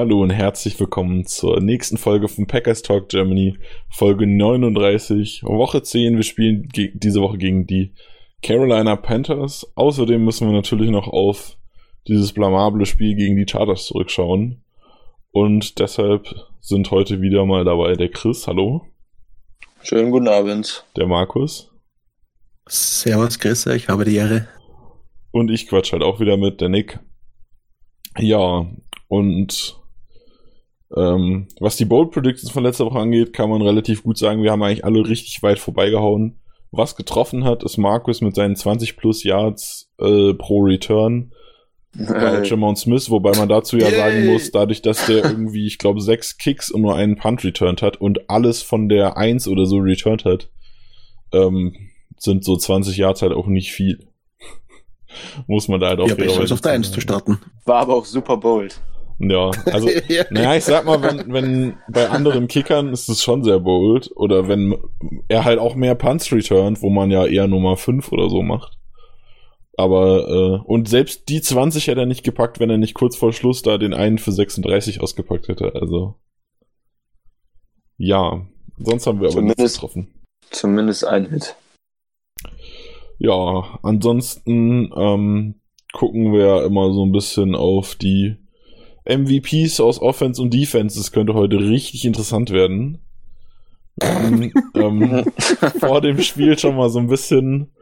Hallo und herzlich willkommen zur nächsten Folge von Packers Talk Germany, Folge 39, Woche 10. Wir spielen diese Woche gegen die Carolina Panthers. Außerdem müssen wir natürlich noch auf dieses blamable Spiel gegen die Chargers zurückschauen. Und deshalb sind heute wieder mal dabei der Chris, hallo. Schönen guten Abend. Der Markus. Servus, Chris, ich habe die Ehre. Und ich quatsch halt auch wieder mit, der Nick. Ja, und ähm, was die Bold Predictions von letzter Woche angeht, kann man relativ gut sagen, wir haben eigentlich alle richtig weit vorbeigehauen. Was getroffen hat, ist Markus mit seinen 20 plus Yards äh, pro Return bei Jamon Smith, wobei man dazu ja sagen muss, dadurch, dass der irgendwie, ich glaube, sechs Kicks und nur einen Punt returned hat und alles von der 1 oder so returned hat, ähm, sind so 20 Yards halt auch nicht viel. muss man da halt auch ja, besser als auf der 1 zu starten. War aber auch super bold. Ja, also, ja. naja, ich sag mal, wenn, wenn bei anderen Kickern ist es schon sehr bold. Oder wenn er halt auch mehr Punts returnt, wo man ja eher Nummer 5 oder so macht. Aber, äh, und selbst die 20 hätte er nicht gepackt, wenn er nicht kurz vor Schluss da den einen für 36 ausgepackt hätte. Also, ja. Sonst haben wir aber zumindest, nichts getroffen. Zumindest ein Hit. Ja, ansonsten ähm, gucken wir immer so ein bisschen auf die MVPs aus Offense und Defense. Das könnte heute richtig interessant werden. ähm, ähm, vor dem Spiel schon mal so ein bisschen,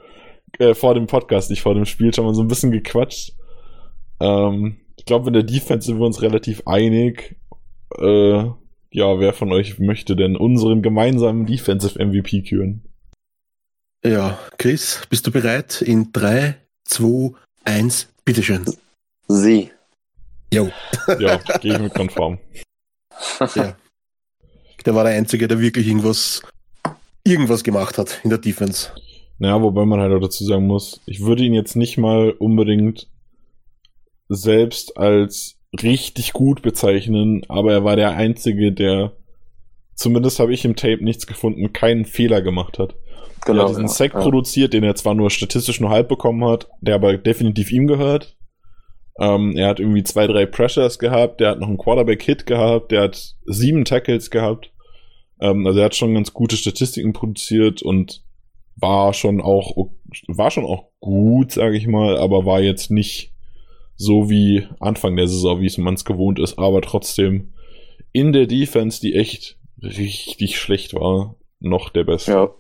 äh, vor dem Podcast, nicht vor dem Spiel, schon mal so ein bisschen gequatscht. Ähm, ich glaube, in der Defense sind wir uns relativ einig. Äh, ja, wer von euch möchte denn unseren gemeinsamen Defensive MVP küren? Ja, Chris, bist du bereit? In 3, 2, 1, bitteschön. Sie. Jo. Ja, gehe ich mit konform. ja. Der war der Einzige, der wirklich irgendwas, irgendwas gemacht hat in der Defense. Naja, wobei man halt auch dazu sagen muss, ich würde ihn jetzt nicht mal unbedingt selbst als richtig gut bezeichnen, aber er war der Einzige, der, zumindest habe ich im Tape nichts gefunden, keinen Fehler gemacht hat. Genau, er hat diesen ja, Sack ja. produziert, den er zwar nur statistisch nur halb bekommen hat, der aber definitiv ihm gehört. Ähm, er hat irgendwie zwei, drei Pressures gehabt, der hat noch einen Quarterback-Hit gehabt, der hat sieben Tackles gehabt. Ähm, also er hat schon ganz gute Statistiken produziert und war schon auch, war schon auch gut, sage ich mal, aber war jetzt nicht so wie Anfang der Saison, wie man es gewohnt ist, aber trotzdem in der Defense, die echt richtig schlecht war, noch der Beste. Ja,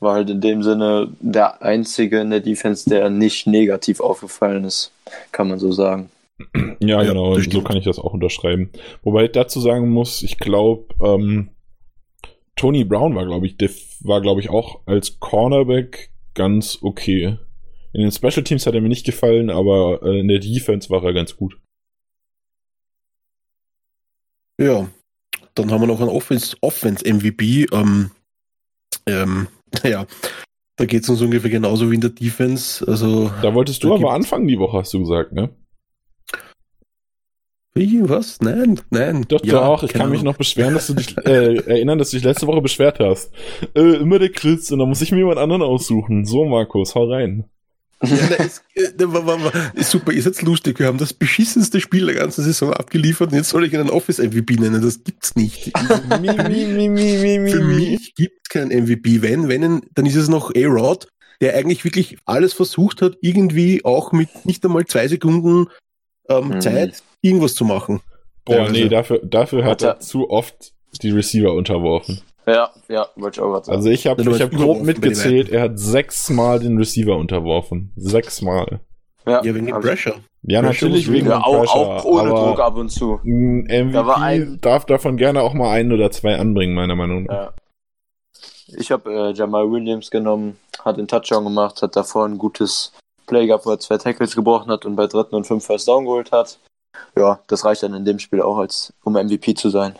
war halt in dem Sinne der einzige in der Defense, der nicht negativ aufgefallen ist, kann man so sagen. Ja, ja genau, so kann ich das auch unterschreiben. Wobei ich dazu sagen muss, ich glaube, ähm, Tony Brown war, glaube ich, war, glaube ich, auch als Cornerback ganz okay. In den Special Teams hat er mir nicht gefallen, aber äh, in der Defense war er ganz gut. Ja, dann haben wir noch einen Offense, Offense MVP. Ähm, ähm, Ja, da geht es uns ungefähr genauso wie in der Defense. Also, da wolltest du da aber anfangen die Woche, hast du gesagt, ne? Wie, was? Nein, nein. Doch, ja, doch, ich kann mich noch beschweren, dass du dich, äh, erinnern, dass du dich letzte Woche beschwert hast. Äh, immer der Chris und dann muss ich mir jemand anderen aussuchen. So, Markus, hau rein. Ja, na, ist, äh, ist super, ist jetzt lustig. Wir haben das beschissenste Spiel der ganzen Saison abgeliefert und jetzt soll ich einen Office-MVP nennen. Das gibt's nicht. mi, mi, mi, Für mich gibt keinen MVP. Wenn, wenn, dann ist es noch A-Rod, der eigentlich wirklich alles versucht hat, irgendwie auch mit nicht einmal zwei Sekunden ähm, mhm. Zeit irgendwas zu machen. Boah, nee, dafür, dafür hat er zu oft die Receiver unterworfen. Ja, ja, wollte ich auch sagen. Also ich habe ich hab grob mitgezählt, er hat sechsmal den Receiver unterworfen. Sechsmal. Ja, ja wegen dem Pressure. Ja, natürlich wegen ja, auch, Pressure, auch ohne Druck ab und zu. Ein MVP da ein... darf davon gerne auch mal einen oder zwei anbringen, meiner Meinung nach. Ja. Ich habe äh, Jamal Williams genommen, hat den Touchdown gemacht, hat davor ein gutes Play gehabt, wo er zwei Tackles gebrochen hat und bei dritten und fünf First Down geholt hat. Ja, das reicht dann in dem Spiel auch, als um MVP zu sein.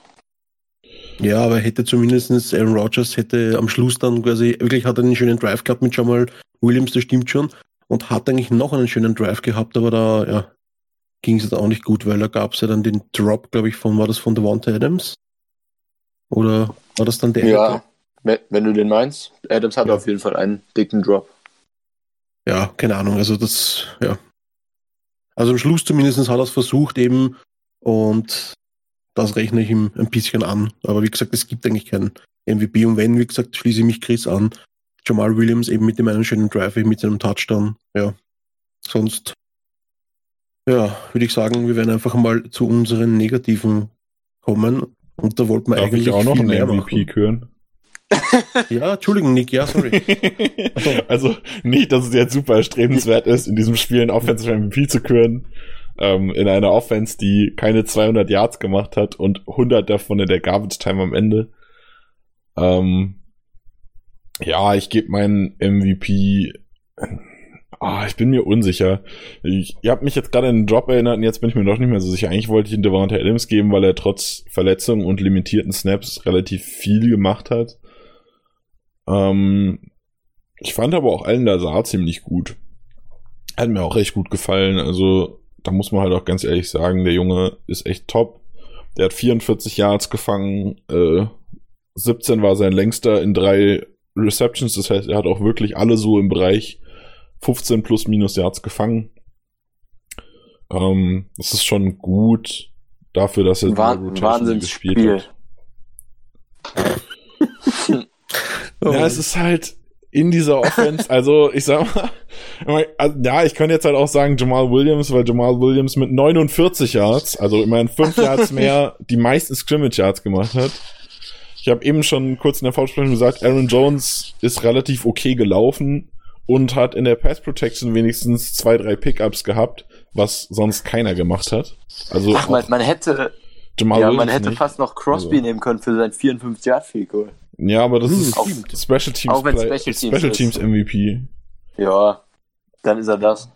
Ja, aber hätte zumindest Aaron Rodgers hätte am Schluss dann quasi, wirklich hat er einen schönen Drive gehabt mit Jamal Williams, das stimmt schon, und hat eigentlich noch einen schönen Drive gehabt, aber da, ja, ging es auch nicht gut, weil da gab es ja dann den Drop, glaube ich, von, war das von Devonta Adams? Oder war das dann der? Ja, wenn, wenn du den meinst. Adams hat Ja. auf jeden Fall einen dicken Drop. Ja, keine Ahnung, also das, ja. Also am Schluss zumindest hat er es versucht eben und das rechne ich ihm ein bisschen an. Aber wie gesagt, es gibt eigentlich keinen MVP und wenn, wie gesagt, schließe ich mich Chris an. Jamal Williams eben mit dem einen schönen Drive, mit seinem Touchdown, ja. Sonst, ja, würde ich sagen, wir werden einfach mal zu unseren Negativen kommen und da wollten wir Darf eigentlich ich auch noch einen MVP küren? Ja, Entschuldigung, Nick, ja, sorry. also nicht, dass es jetzt super erstrebenswert ist, in diesem Spiel einen Offensive MVP zu küren. Ähm, in einer Offense, die keine 200 Yards gemacht hat und 100 davon in der Garbage Time am Ende. Ähm, ja, ich gebe meinen MVP. Ah, ich bin mir unsicher. Ich, ihr habt mich jetzt gerade an den Drop erinnert und jetzt bin ich mir noch nicht mehr so sicher. Eigentlich wollte ich ihn Devonta Adams geben, weil er trotz Verletzungen und limitierten Snaps relativ viel gemacht hat. Ähm, ich fand aber auch Allen Lazar ziemlich gut. Hat mir auch recht gut gefallen. Also, da muss man halt auch ganz ehrlich sagen, der Junge ist echt top. Der hat 44 Yards gefangen. Äh, 17 war sein längster in drei Receptions. Das heißt, er hat auch wirklich alle so im Bereich 15 plus minus Yards gefangen. Ähm, das ist schon gut dafür, dass er Wah Rotation gespielt Wahnsinnsspiel. hat. Ja, es ist halt in dieser Offense, also ich sag mal, also, ja, ich kann jetzt halt auch sagen Jamal Williams, weil Jamal Williams mit 49 Yards, also immerhin 5 Yards mehr, die meisten Scrimmage Yards gemacht hat. Ich habe eben schon kurz in der Vorbesprechung gesagt, Aaron Jones ist relativ okay gelaufen und hat in der Pass Protection wenigstens zwei, drei Pickups gehabt, was sonst keiner gemacht hat. Also Ach, man, man hätte, Jamal ja, man hätte nicht. fast noch Crosby Also. nehmen können für sein 54 Yard Field Goal. Ja, aber das Hm, ist auch- Special Teams, auch wenn Play- Special Teams Special ist. Teams MVP. Ja, dann ist er das.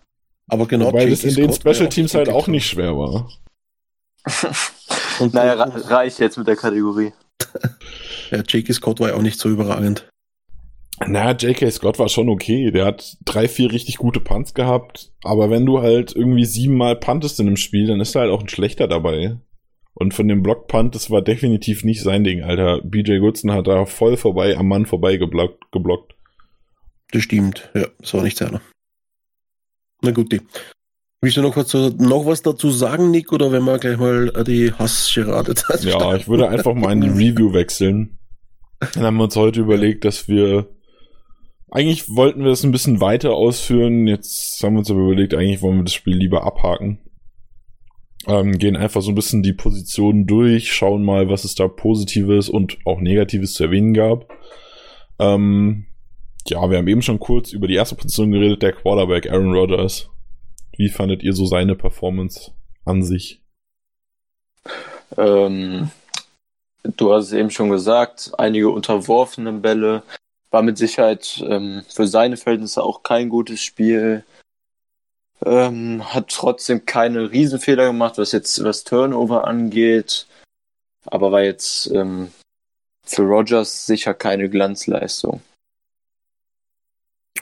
Aber genau, das J.K. in den Special Teams halt auch nicht schwer war. Und Naja, ra- reicht jetzt mit der Kategorie. ja, J.K. Scott war ja auch nicht so überragend. Na, J.K. Scott war schon okay. Der hat drei, vier richtig gute Punts gehabt. Aber wenn du halt irgendwie siebenmal puntest in einem Spiel, dann ist da halt auch ein schlechter dabei. Und von dem Block-Punt, das war definitiv nicht sein Ding, Alter. BJ Goodson hat da voll vorbei, am Mann vorbei geblockt. geblockt. Das stimmt, ja, das war nicht seiner. Na gut, die. Willst du noch was, noch was dazu sagen, Nick, oder wenn wir gleich mal äh, die Hassgerade Ja, ich würde einfach mal in die Review wechseln. Dann haben wir uns heute überlegt, dass wir eigentlich wollten wir das ein bisschen weiter ausführen. Jetzt haben wir uns aber überlegt, eigentlich wollen wir das Spiel lieber abhaken. Ähm, gehen einfach so ein bisschen die Positionen durch, schauen mal, was es da Positives und auch Negatives zu erwähnen gab. Ähm, ja, wir haben eben schon kurz über die erste Position geredet, der Quarterback Aaron Rodgers. Wie fandet ihr so seine Performance an sich? Ähm, du hast es eben schon gesagt, einige unterworfene Bälle. War mit Sicherheit ähm, für seine Verhältnisse auch kein gutes Spiel. Ähm, hat trotzdem keine Riesenfehler gemacht, was jetzt was Turnover angeht. Aber war jetzt ähm, für Rogers sicher keine Glanzleistung.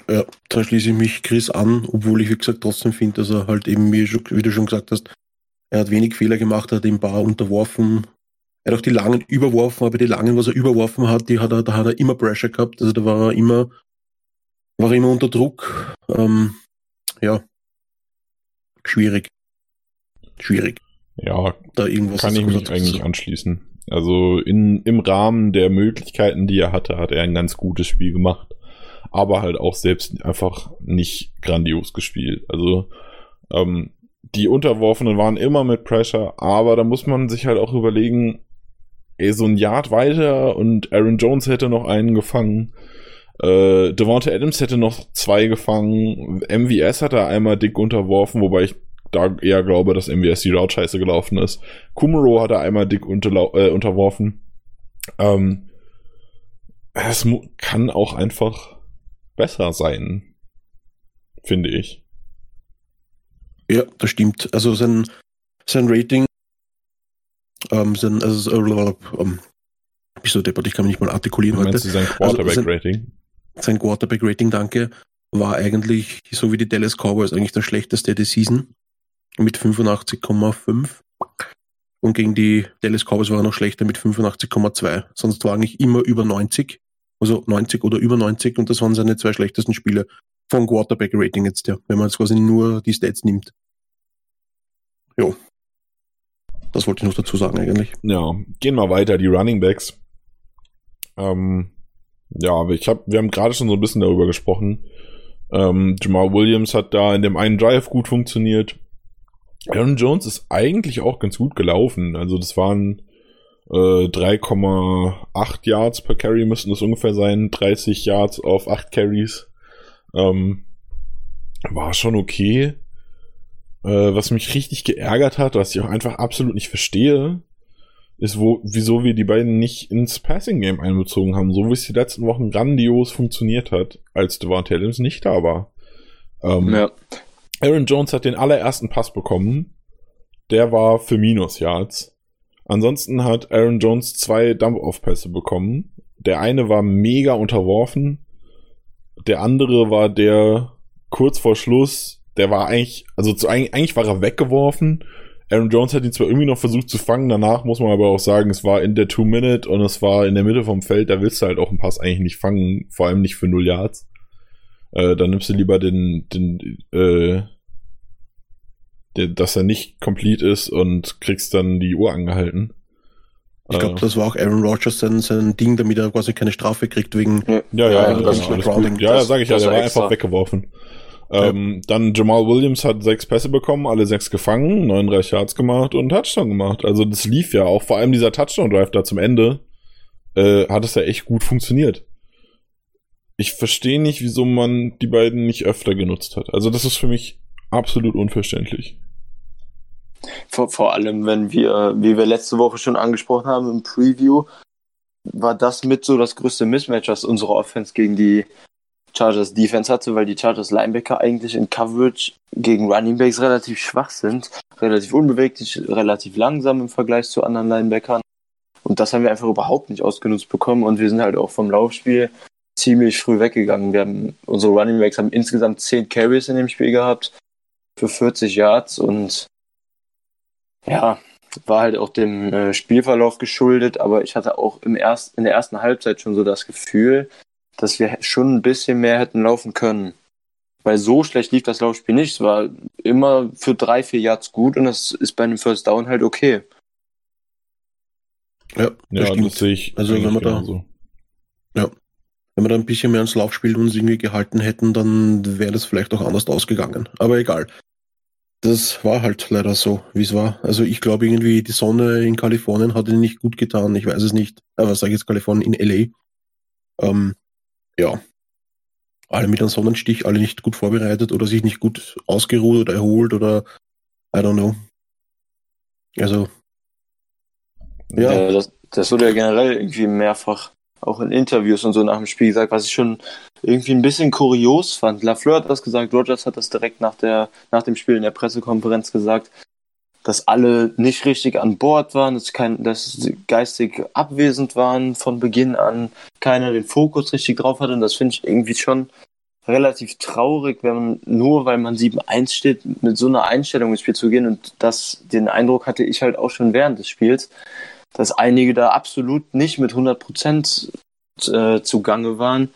Ja, da schließe ich mich Chris an, obwohl ich, wie gesagt, trotzdem finde, dass er halt eben, wie, du schon gesagt hast, er hat wenig Fehler gemacht, er hat den Bar unterworfen. Er hat auch die langen überworfen, aber die langen, was er überworfen hat, die hat er, da hat er immer Pressure gehabt. Also da war er immer, war er immer unter Druck. Ähm, ja. Schwierig. Schwierig. Ja, Da irgendwas Kann ich mich eigentlich anschließen. Also in, im Rahmen der Möglichkeiten, die er hatte, hat er ein ganz gutes Spiel gemacht. Aber halt auch selbst einfach nicht grandios gespielt. Also ähm, die Unterworfenen waren immer mit Pressure, aber da muss man sich halt auch überlegen, ey, so ein Yard weiter und Aaron Jones hätte noch einen gefangen. Äh, Devonta Adams hätte noch zwei gefangen. MVS hat er einmal dick unterworfen, wobei ich da eher glaube, dass MVS die Route scheiße gelaufen ist. Kumaro hat er einmal dick äh, unterworfen. Ähm, es kann auch einfach besser sein, finde ich. Ja, das stimmt. Also sein, sein Rating, ähm, sein, also, äh, ähm, Bist du deppert, ich kann mich nicht mal artikulieren heute. Meinst du sein Quarterback-Rating? Also sein Quarterback-Rating, danke, war eigentlich, so wie die Dallas Cowboys, eigentlich der schlechteste der Season mit 85,5. Und gegen die Dallas Cowboys war er noch schlechter mit 85,2. Sonst war eigentlich immer über 90. Also 90 oder über 90 und das waren seine zwei schlechtesten Spiele von Quarterback-Rating jetzt, ja, wenn man jetzt quasi nur die Stats nimmt. Jo. Das wollte ich noch dazu sagen eigentlich. Ja, gehen wir weiter, die Running Backs. Ähm, ja, ich hab, wir haben gerade schon so ein bisschen darüber gesprochen. Ähm, Jamal Williams hat da in dem einen Drive gut funktioniert. Aaron Jones ist eigentlich auch ganz gut gelaufen. Also das waren äh, 3,8 Yards per Carry müssten das ungefähr sein. 30 Yards auf 8 Carries. Ähm, war schon okay. Äh, was mich richtig geärgert hat, was ich auch einfach absolut nicht verstehe, ist, wo, wieso wir die beiden nicht ins Passing Game einbezogen haben, so wie es die letzten Wochen grandios funktioniert hat, als Devontae Adams nicht da war. Ähm, ja. Aaron Jones hat den allerersten Pass bekommen. Der war für Minus Yards. Ansonsten hat Aaron Jones zwei Dump-Off-Pässe bekommen. Der eine war mega unterworfen. Der andere war der kurz vor Schluss. Der war eigentlich, also zu, eigentlich war er weggeworfen Aaron Jones hat ihn zwar irgendwie noch versucht zu fangen, danach muss man aber auch sagen, es war in der Two-Minute und es war in der Mitte vom Feld, da willst du halt auch einen Pass eigentlich nicht fangen, vor allem nicht für null Yards. Äh, dann nimmst du lieber den, den, äh, der, dass er nicht complete ist und kriegst dann die Uhr angehalten. Ich glaube, äh, das war auch Aaron Rodgers sein, sein Ding, damit er quasi keine Strafe kriegt wegen ja, ja, ja, äh, das, das ja, ja, sage ich ja, der war extra. einfach weggeworfen. Ähm, dann Jamal Williams hat sechs Pässe bekommen, alle sechs gefangen, 39 Yards gemacht und Touchdown gemacht. Also das lief ja auch, vor allem dieser Touchdown-Drive da zum Ende, äh, hat es ja echt gut funktioniert. Ich verstehe nicht, wieso man die beiden nicht öfter genutzt hat. Also das ist für mich absolut unverständlich. Vor, vor allem, wenn wir, wie wir letzte Woche schon angesprochen haben im Preview, war das mit so das größte Mismatch, was unsere Offense gegen die Chargers Defense hatte, weil die Chargers Linebacker eigentlich in Coverage gegen Running Backs relativ schwach sind, relativ unbeweglich, relativ langsam im Vergleich zu anderen Linebackern. Und das haben wir einfach überhaupt nicht ausgenutzt bekommen und wir sind halt auch vom Laufspiel ziemlich früh weggegangen. Wir haben, unsere Running Backs haben insgesamt 10 Carries in dem Spiel gehabt für 40 Yards und ja, war halt auch dem äh, Spielverlauf geschuldet, aber ich hatte auch im erst, in der ersten Halbzeit schon so das Gefühl, dass wir schon ein bisschen mehr hätten laufen können. Weil so schlecht lief das Laufspiel nicht. Es war immer für drei, vier Yards gut und das ist bei einem First Down halt okay. Ja, das, ja, das sehe ich. Also wenn wir da, so. ja, wenn wir da ein bisschen mehr ans Laufspiel uns irgendwie gehalten hätten, dann wäre das vielleicht auch anders ausgegangen. Aber egal. Das war halt leider so, wie es war. Also ich glaube irgendwie, die Sonne in Kalifornien hat ihnen nicht gut getan. Ich weiß es nicht. Aber sage ich jetzt Kalifornien in LA. Ähm, ja, alle mit einem Sonnenstich, alle nicht gut vorbereitet oder sich nicht gut ausgeruht oder erholt oder I don't know. Also, ja. ja das, das wurde ja generell irgendwie mehrfach auch in Interviews und so nach dem Spiel gesagt, was ich schon irgendwie ein bisschen kurios fand. Lafleur hat das gesagt, Rogers hat das direkt nach, der, nach dem Spiel in der Pressekonferenz gesagt, dass alle nicht richtig an Bord waren, dass, kein, dass sie geistig abwesend waren von Beginn an, keiner den Fokus richtig drauf hatte. Und das finde ich irgendwie schon relativ traurig, wenn man nur, weil man 7-1 steht, mit so einer Einstellung ins Spiel zu gehen. Und das, den Eindruck hatte ich halt auch schon während des Spiels, dass einige da absolut nicht mit 100 Prozent äh, zugange waren.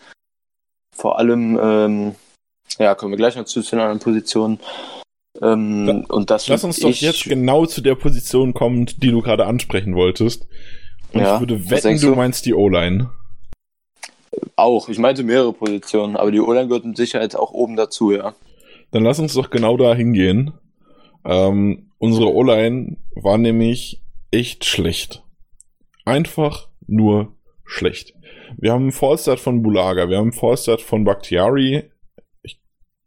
Vor allem, ähm, ja, kommen wir gleich noch zu den anderen Positionen. Ähm, und das Lass uns doch jetzt genau zu der Position kommen, die du gerade ansprechen wolltest. Und ja, ich würde wetten, du, du meinst die O-Line. Auch, ich meinte mehrere Positionen, aber die O-Line gehört mit Sicherheit auch oben dazu, ja. Dann lass uns doch genau da hingehen. Ähm, unsere O-Line war nämlich echt schlecht. Einfach nur schlecht. Wir haben einen Fallstart von Bulaga, wir haben einen Fallstart von Bakhtiari,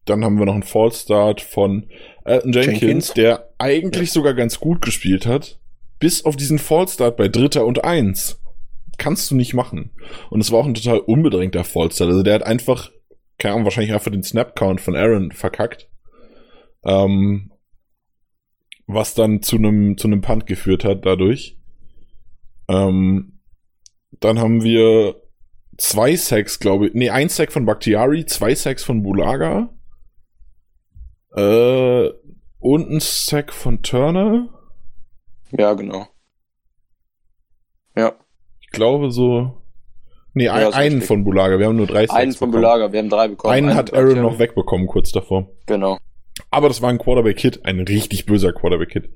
dann haben wir noch einen Fallstart von Elton Jenkins, Jenkins, der eigentlich sogar ganz gut gespielt hat, bis auf diesen Fallstart bei Dritter und Eins. Kannst du nicht machen. Und es war auch ein total unbedrängter Fallstart. Also der hat einfach, keine Ahnung, wahrscheinlich einfach den Snap-Count von Aaron verkackt. Ähm, was dann zu einem zu einem Punt geführt hat dadurch. Ähm, dann haben wir zwei Sacks, glaube ich. Nee, ein Sack von Bakhtiari, zwei Sacks von Bulaga. Äh, und ein Sack von Turner. Ja, genau. Ja. Ich glaube so. Nee, Ja, ein, einen richtig. von Bulaga. Wir haben nur drei Sacks Einen von bekommen. Bulaga, wir haben drei bekommen. Einen hat von Aaron noch wegbekommen, kurz davor. Genau. Aber das war ein Quarterback-Hit, ein richtig böser Quarterback-Hit.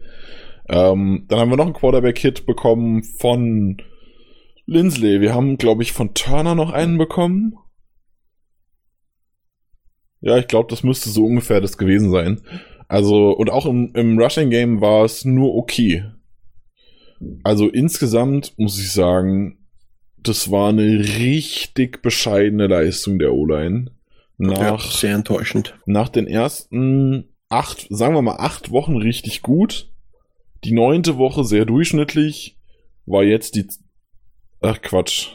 Ähm, dann haben wir noch einen Quarterback-Hit bekommen von Lindsley. Wir haben, glaube ich, von Turner noch einen bekommen. Ja, ich glaube, das müsste so ungefähr das gewesen sein. Also, und auch im, im Rushing-Game war es nur okay. Also insgesamt muss ich sagen, das war eine richtig bescheidene Leistung der O-Line. Ja, Nach sehr enttäuschend. nach den ersten acht, sagen wir mal acht Wochen richtig gut. Die neunte Woche sehr durchschnittlich. War jetzt die, ach Quatsch.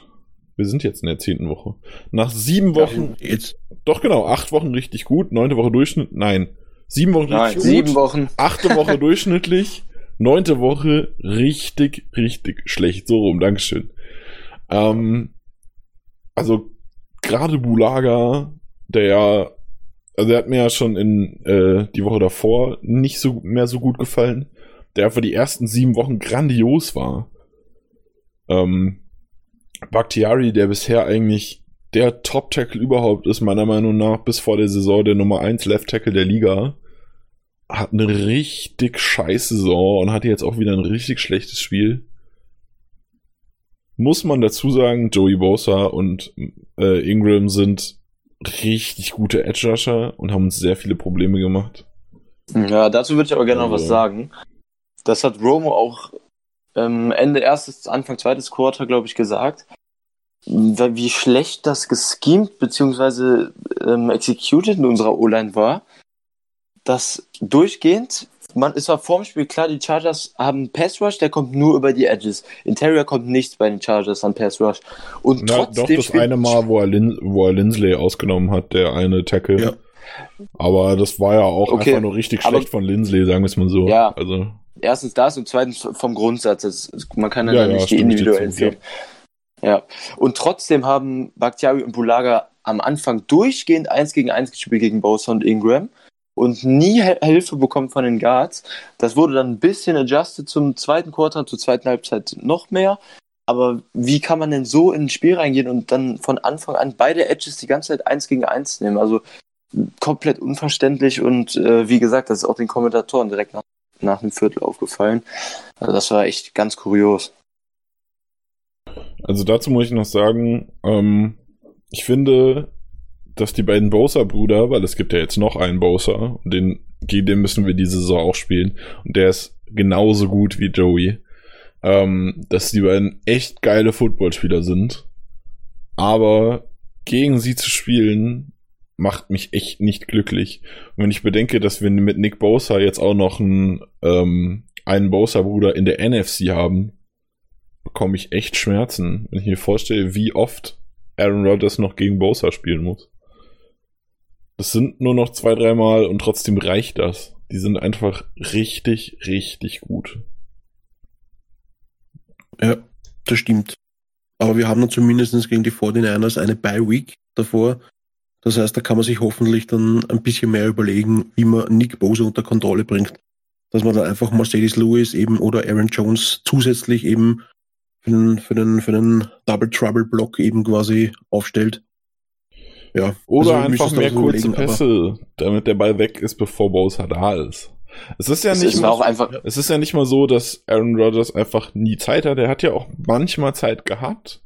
Wir sind jetzt in der zehnten Woche. Nach sieben Wochen, Jetzt, doch genau, acht Wochen richtig gut. Neunte Woche Durchschnitt, nein. Sieben Wochen Nein, richtig sieben gut. Wochen. Achte Woche durchschnittlich. Neunte Woche richtig, richtig schlecht. So rum, Dankeschön. Ähm, also, gerade Bulaga, der ja, also der hat mir ja schon in äh, die Woche davor nicht so mehr so gut gefallen. Der für die ersten sieben Wochen grandios war. Ähm, Bakhtiari, der bisher eigentlich der Top-Tackle überhaupt ist, meiner Meinung nach, bis vor der Saison der Nummer 1 Left-Tackle der Liga, hat eine richtig scheiße Saison und hatte jetzt auch wieder ein richtig schlechtes Spiel. Muss man dazu sagen, Joey Bosa und äh, Ingram sind richtig gute Edge-Rusher und haben uns sehr viele Probleme gemacht. Ja, dazu würde ich aber gerne noch was Also- sagen. Das hat Romo auch ähm, Ende erstes, Anfang zweites Quarter, glaube ich, gesagt. Wie schlecht das geschemt bzw. Ähm, executed in unserer O-Line war. Dass durchgehend, man, es war vorm Spiel klar, die Chargers haben Pass Rush, der kommt nur über die Edges. Interior kommt nichts bei den Chargers an Pass Rush. Und Na, trotzdem doch das eine Mal, wo er, Lin wo er Lindsley ausgenommen hat, der eine Tackle. Ja. Aber das war ja auch Okay, einfach nur richtig aber- schlecht von Lindsley, sagen wir es mal so. Ja. Also, erstens das und zweitens vom Grundsatz. Das, man kann ja, Ja, dann ja, nicht die individuellen zu, ja. Ja. Und trotzdem haben Bakhtiari und Bulaga am Anfang durchgehend eins gegen eins gespielt gegen Bosa und Ingram und nie Hel- Hilfe bekommen von den Guards. Das wurde dann ein bisschen adjusted zum zweiten Quarter, zur zweiten Halbzeit noch mehr. Aber wie kann man denn so in ein Spiel reingehen und dann von Anfang an beide Edges die ganze Zeit eins gegen eins nehmen? Also komplett unverständlich und äh, wie gesagt, das ist auch den Kommentatoren direkt nach, nach dem Viertel aufgefallen. Also das war echt ganz kurios. also dazu muss ich noch sagen, ähm, ich finde, dass die beiden Bowser-Brüder, weil es gibt ja jetzt noch einen Bowser, und den, gegen den müssen wir diese Saison auch spielen, und der ist genauso gut wie Joey, ähm, dass die beiden echt geile Footballspieler sind. Aber gegen sie zu spielen, macht mich echt nicht glücklich. Und wenn ich bedenke, dass wir mit Nick Bosa jetzt auch noch einen, ähm, einen Bosa-Bruder in der NFC haben, bekomme ich echt Schmerzen, wenn ich mir vorstelle, wie oft Aaron Rodgers noch gegen Bosa spielen muss. Das sind nur noch zwei, dreimal und trotzdem reicht das. Die sind einfach richtig, richtig gut. ja, das stimmt. Aber wir haben dann zumindest gegen die 49ers eine Bye-Week davor. Das heißt, da kann man sich hoffentlich dann ein bisschen mehr überlegen, wie man Nick Bosa unter Kontrolle bringt. Dass man dann einfach Mercedes Lewis eben oder Aaron Jones zusätzlich eben für den, für den, für den Double Trouble Block eben quasi aufstellt. Ja. Oder also einfach mehr so kurze Pässe, damit der Ball weg ist, bevor Bosa da ist. Es ist ja Es nicht ist mal, auch einfach, es ist ja nicht mal so, dass Aaron Rodgers einfach nie Zeit hat. Er hat ja auch manchmal Zeit gehabt.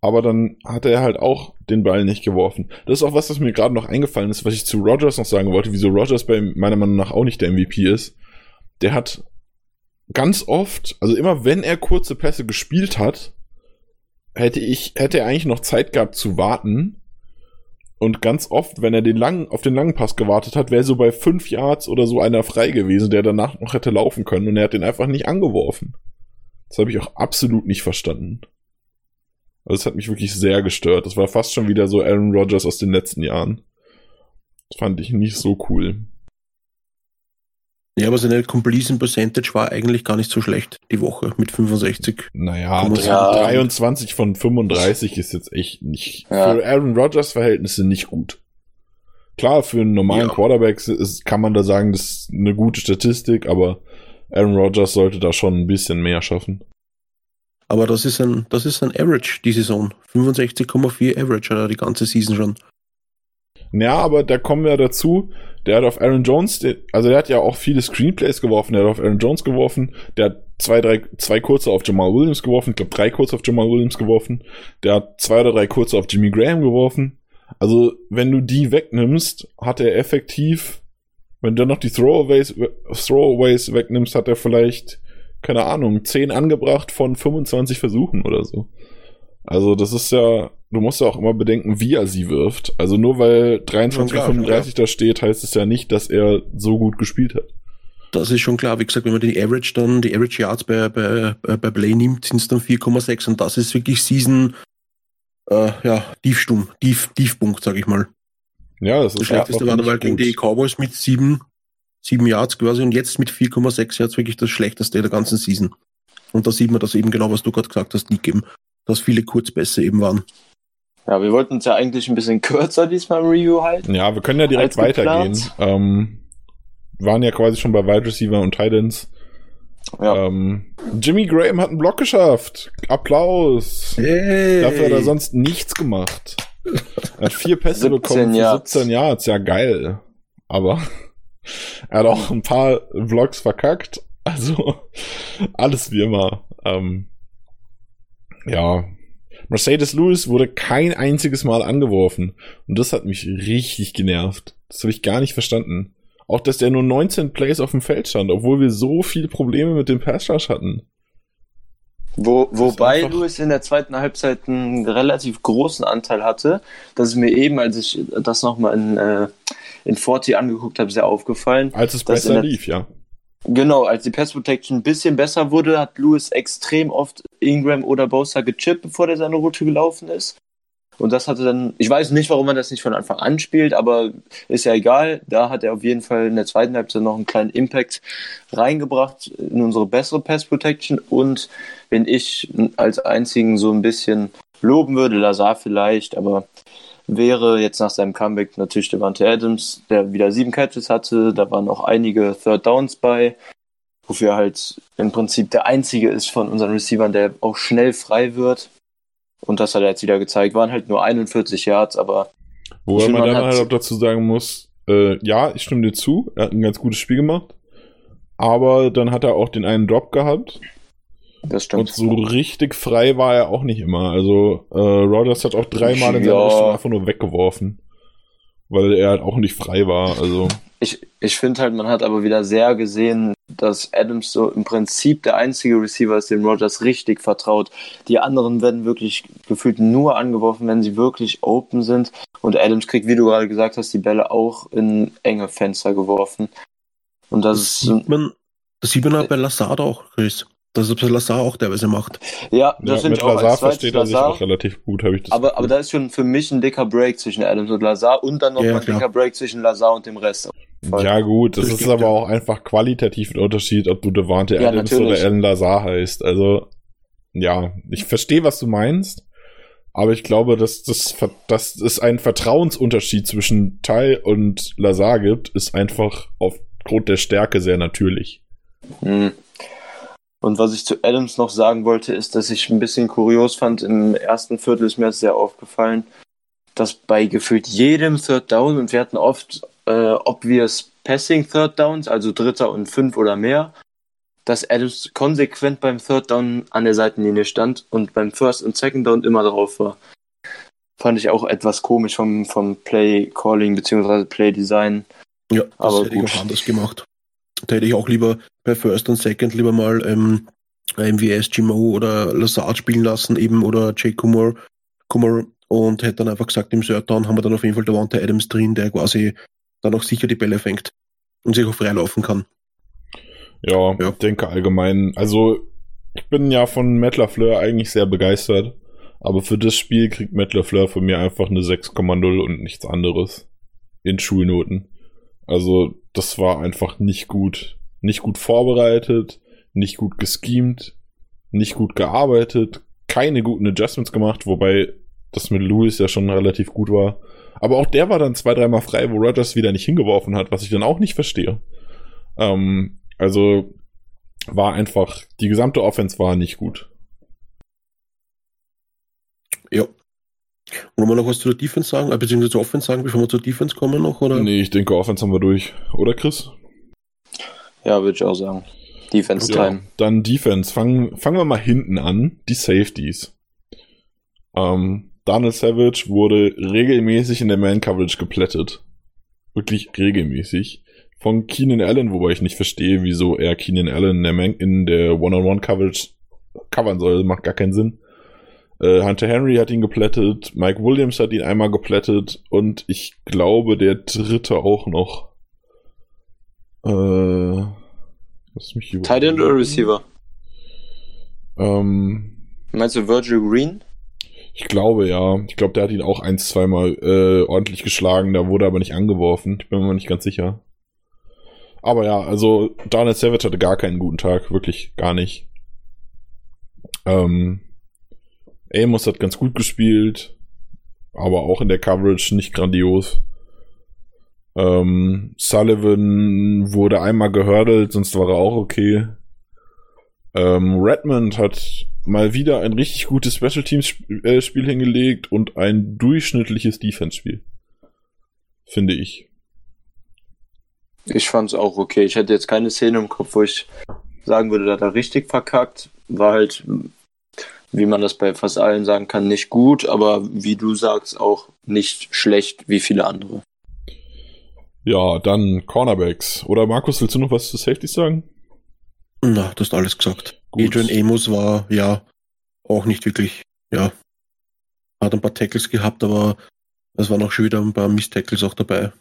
Aber dann hat er halt auch den Ball nicht geworfen. Das ist auch was, was mir gerade noch eingefallen ist, was ich zu Rodgers noch sagen wollte, wieso Rodgers bei meiner Meinung nach auch nicht der MVP ist. Der hat ganz oft, also immer wenn er kurze Pässe gespielt hat, hätte ich, hätte er eigentlich noch Zeit gehabt zu warten. Und ganz oft, wenn er den langen, auf den langen Pass gewartet hat, wäre so bei fünf Yards oder so einer frei gewesen, der danach noch hätte laufen können und er hat den einfach nicht angeworfen. Das habe ich auch absolut nicht verstanden. Also es hat mich wirklich sehr gestört. Das war fast schon wieder so Aaron Rodgers aus den letzten Jahren. Das fand ich nicht so cool. Ja, aber seine Completion Percentage war eigentlich gar nicht so schlecht die Woche mit 65. Naja, Ja. 23 von 35 ist jetzt echt nicht, Ja. für Aaron Rodgers Verhältnisse nicht gut. Klar, für einen normalen Ja. Quarterback ist, kann man da sagen, das ist eine gute Statistik, aber Aaron Rodgers sollte da schon ein bisschen mehr schaffen. Aber das ist ein, das ist ein Average die Saison. 65,4 Average hat er die ganze Season schon. Ja, aber da kommen wir dazu. Der hat auf Aaron Jones, der, also der hat ja auch viele Screenplays geworfen. Der hat auf Aaron Jones geworfen. Der hat zwei, drei, zwei kurze auf Jamal Williams geworfen. Ich glaube, drei kurze auf Jamal Williams geworfen. Der hat zwei oder drei kurze auf Jimmy Graham geworfen. Also, wenn du die wegnimmst, hat er effektiv, wenn du dann noch die Throwaways, Throwaways wegnimmst, hat er vielleicht, keine Ahnung, 10 angebracht von 25 Versuchen oder so. Also, das ist ja, du musst ja auch immer bedenken, wie er sie wirft. Also, nur weil 23 klar, 35 da steht, heißt es ja nicht, dass er so gut gespielt hat. Das ist schon klar. Wie gesagt, wenn man die Average dann, die Average Yards bei, bei, bei Play nimmt, sind es dann 4,6 und das ist wirklich Season, äh, ja, Tiefstumm, Tief, Tiefpunkt, sag ich mal. Ja, das ist Das schlechteste war dabei gegen die Cowboys mit 7, 7 Yards quasi und jetzt mit 4,6 Yards wirklich das schlechteste der ganzen Season. Und da sieht man das eben genau, was du gerade gesagt hast, liegt eben, dass viele Kurzpässe eben waren. Ja, wir wollten uns ja eigentlich ein bisschen kürzer diesmal im Review halten. Ja, wir können ja direkt weitergehen. Ähm, waren ja quasi schon bei Wide Receiver und Titans. Ja. Ähm, Jimmy Graham hat einen Block geschafft. Applaus. Hey! Dafür hat er sonst nichts gemacht. Er hat vier Pässe 17 bekommen für Yards. 17 Yards. Ja, geil. Aber er hat auch ein paar Vlogs verkackt. Also alles wie immer. Ähm, ja. Mercedes Lewis wurde kein einziges Mal angeworfen. Und das hat mich richtig genervt. Das habe ich gar nicht verstanden. Auch, dass der nur 19 Plays auf dem Feld stand, obwohl wir so viele Probleme mit dem Pass hatten. Wo, wobei Lewis in der zweiten Halbzeit einen relativ großen Anteil hatte. Das ist mir eben, als ich das nochmal in, äh, in 40 angeguckt habe, sehr aufgefallen. Als es besser lief, ja. Genau, als die Pass Protection ein bisschen besser wurde, hat Lewis extrem oft Ingram oder Bosa gechippt, bevor der seine Route gelaufen ist. Und das hatte dann, ich weiß nicht, warum man das nicht von Anfang an spielt, aber ist ja egal. Da hat er auf jeden Fall in der zweiten Halbzeit noch einen kleinen Impact reingebracht in unsere bessere Pass Protection. Und wenn ich als einzigen so ein bisschen loben würde, Lazar vielleicht, aber wäre jetzt nach seinem Comeback natürlich Devante Adams, der wieder sieben Catches hatte. Da waren auch einige Third Downs bei, wofür er halt im Prinzip der einzige ist von unseren Receivern, der auch schnell frei wird. Und das hat er jetzt wieder gezeigt. Waren halt nur 41 Yards, aber Wobei man dann halt auch dazu sagen muss, äh, ja, ich stimme dir zu, er hat ein ganz gutes Spiel gemacht, aber dann hat er auch den einen Drop gehabt das stimmt. und so richtig frei war er auch nicht immer. Also äh, Rodgers hat auch dreimal in seiner Ja. Richtung einfach nur weggeworfen, weil er halt auch nicht frei war. Also Ich, ich finde halt, man hat aber wieder sehr gesehen, dass Adams so im Prinzip der einzige Receiver ist, dem Rogers richtig vertraut. Die anderen werden wirklich gefühlt nur angeworfen, wenn sie wirklich open sind. Und Adams kriegt, wie du gerade gesagt hast, die Bälle auch in enge Fenster geworfen. Und das, Das ist, sieht man, das sieht man auch bei Lazard auch, Chris. Das ist was Lazard auch teilweise macht. ja, ja, das finde mit ich auch Lazar versteht er sich Lazar. auch relativ gut, habe ich das Aber, aber Gefühl. da ist schon für mich ein dicker Break zwischen Adams und Lazar und dann noch Ja, mal ein klar. dicker Break zwischen Lazar und dem Rest. Ja gut, das Das ist aber ja. auch einfach qualitativ ein Unterschied, ob du Devante Ja, Adams natürlich. oder Alan Lazar heißt. Also ja, ich verstehe, was du meinst, aber ich glaube, dass das, dass es einen Vertrauensunterschied zwischen Ty und Lazar gibt, ist einfach aufgrund der Stärke sehr natürlich. Hm. Und was ich zu Adams noch sagen wollte, ist, dass ich ein bisschen kurios fand, im ersten Viertel ist mir das sehr aufgefallen, dass bei gefühlt jedem Third Down, und wir hatten oft äh, obvious Passing Third Downs, also Dritter und Fünf oder mehr, dass Adams konsequent beim Third Down an der Seitenlinie stand und beim First und Second Down immer drauf war. Fand ich auch etwas komisch vom, vom Play Calling bzw. Play Design. Ja, das Aber hätte ich gut. auch anders gemacht. Da hätte ich auch lieber bei First und Second lieber mal ähm, MVS, Gmo oder Lazard spielen lassen, eben oder Jay Kumar, Kumar und hätte dann einfach gesagt, im Third Down haben wir dann auf jeden Fall Davante Adams drin, der quasi dann auch sicher die Bälle fängt und sich auch freilaufen kann. Ja, Ja. ich denke allgemein. Also, ich bin ja von Matt LaFleur eigentlich sehr begeistert. Aber für das Spiel kriegt Matt LaFleur von mir einfach eine 6,0 und nichts anderes. In Schulnoten. Also, das war einfach nicht gut. nicht gut vorbereitet, nicht gut geschemt, nicht gut gearbeitet, keine guten Adjustments gemacht, wobei das mit Lewis ja schon relativ gut war. Aber auch der war dann zwei, dreimal frei, wo Rogers wieder nicht hingeworfen hat, was ich dann auch nicht verstehe. Ähm, also war einfach, die gesamte Offense war nicht gut. Ja. Wollen wir noch was zu der Defense sagen, äh, beziehungsweise zur Offense sagen, bevor wir zur Defense kommen noch, oder? Nee, ich denke, Offense haben wir durch. Oder Chris? Ja, würde ich auch sagen. Defense Time. Ja, dann Defense. Fangen, fangen wir mal hinten an. Die Safeties. Ähm, Daniel Savage wurde regelmäßig in der Man-Coverage geplättet. Wirklich regelmäßig. Von Keenan Allen, wobei ich nicht verstehe, wieso er Keenan Allen in der, Man in der One-on-One-Coverage covern soll. Macht gar keinen Sinn. Äh, Hunter Henry hat ihn geplättet, Mike Williams hat ihn einmal geplättet und ich glaube der dritte auch noch. Äh, lass mich Tight End oder Receiver? Ähm, Meinst du Virgil Green? Ich glaube ja. Ich glaube, der hat ihn auch ein, zweimal äh, ordentlich geschlagen. Da wurde aber nicht angeworfen. Ich bin mir nicht ganz sicher. Aber ja, also Daniel Savage hatte gar keinen guten Tag. Wirklich gar nicht. Ähm, Amos hat ganz gut gespielt. Aber auch in der Coverage nicht grandios. Ähm, Sullivan wurde einmal gehördelt, sonst war er auch okay. Ähm, Redmond hat mal wieder ein richtig gutes Special Teams äh, Spiel hingelegt und ein durchschnittliches Defense Spiel. Finde ich. Ich fand es auch okay. Ich hätte jetzt keine Szene im Kopf, wo ich sagen würde, da hat er richtig verkackt. War halt, wie man das bei fast allen sagen kann, nicht gut, aber wie du sagst, auch nicht schlecht wie viele andere. Ja, dann Cornerbacks. Oder Markus, willst du noch was zu Safety sagen? Na, du hast alles gesagt. Gut. Adrian Amos war ja auch nicht wirklich, ja, hat ein paar Tackles gehabt, aber es waren auch schon wieder ein paar Miss-Tackles auch dabei.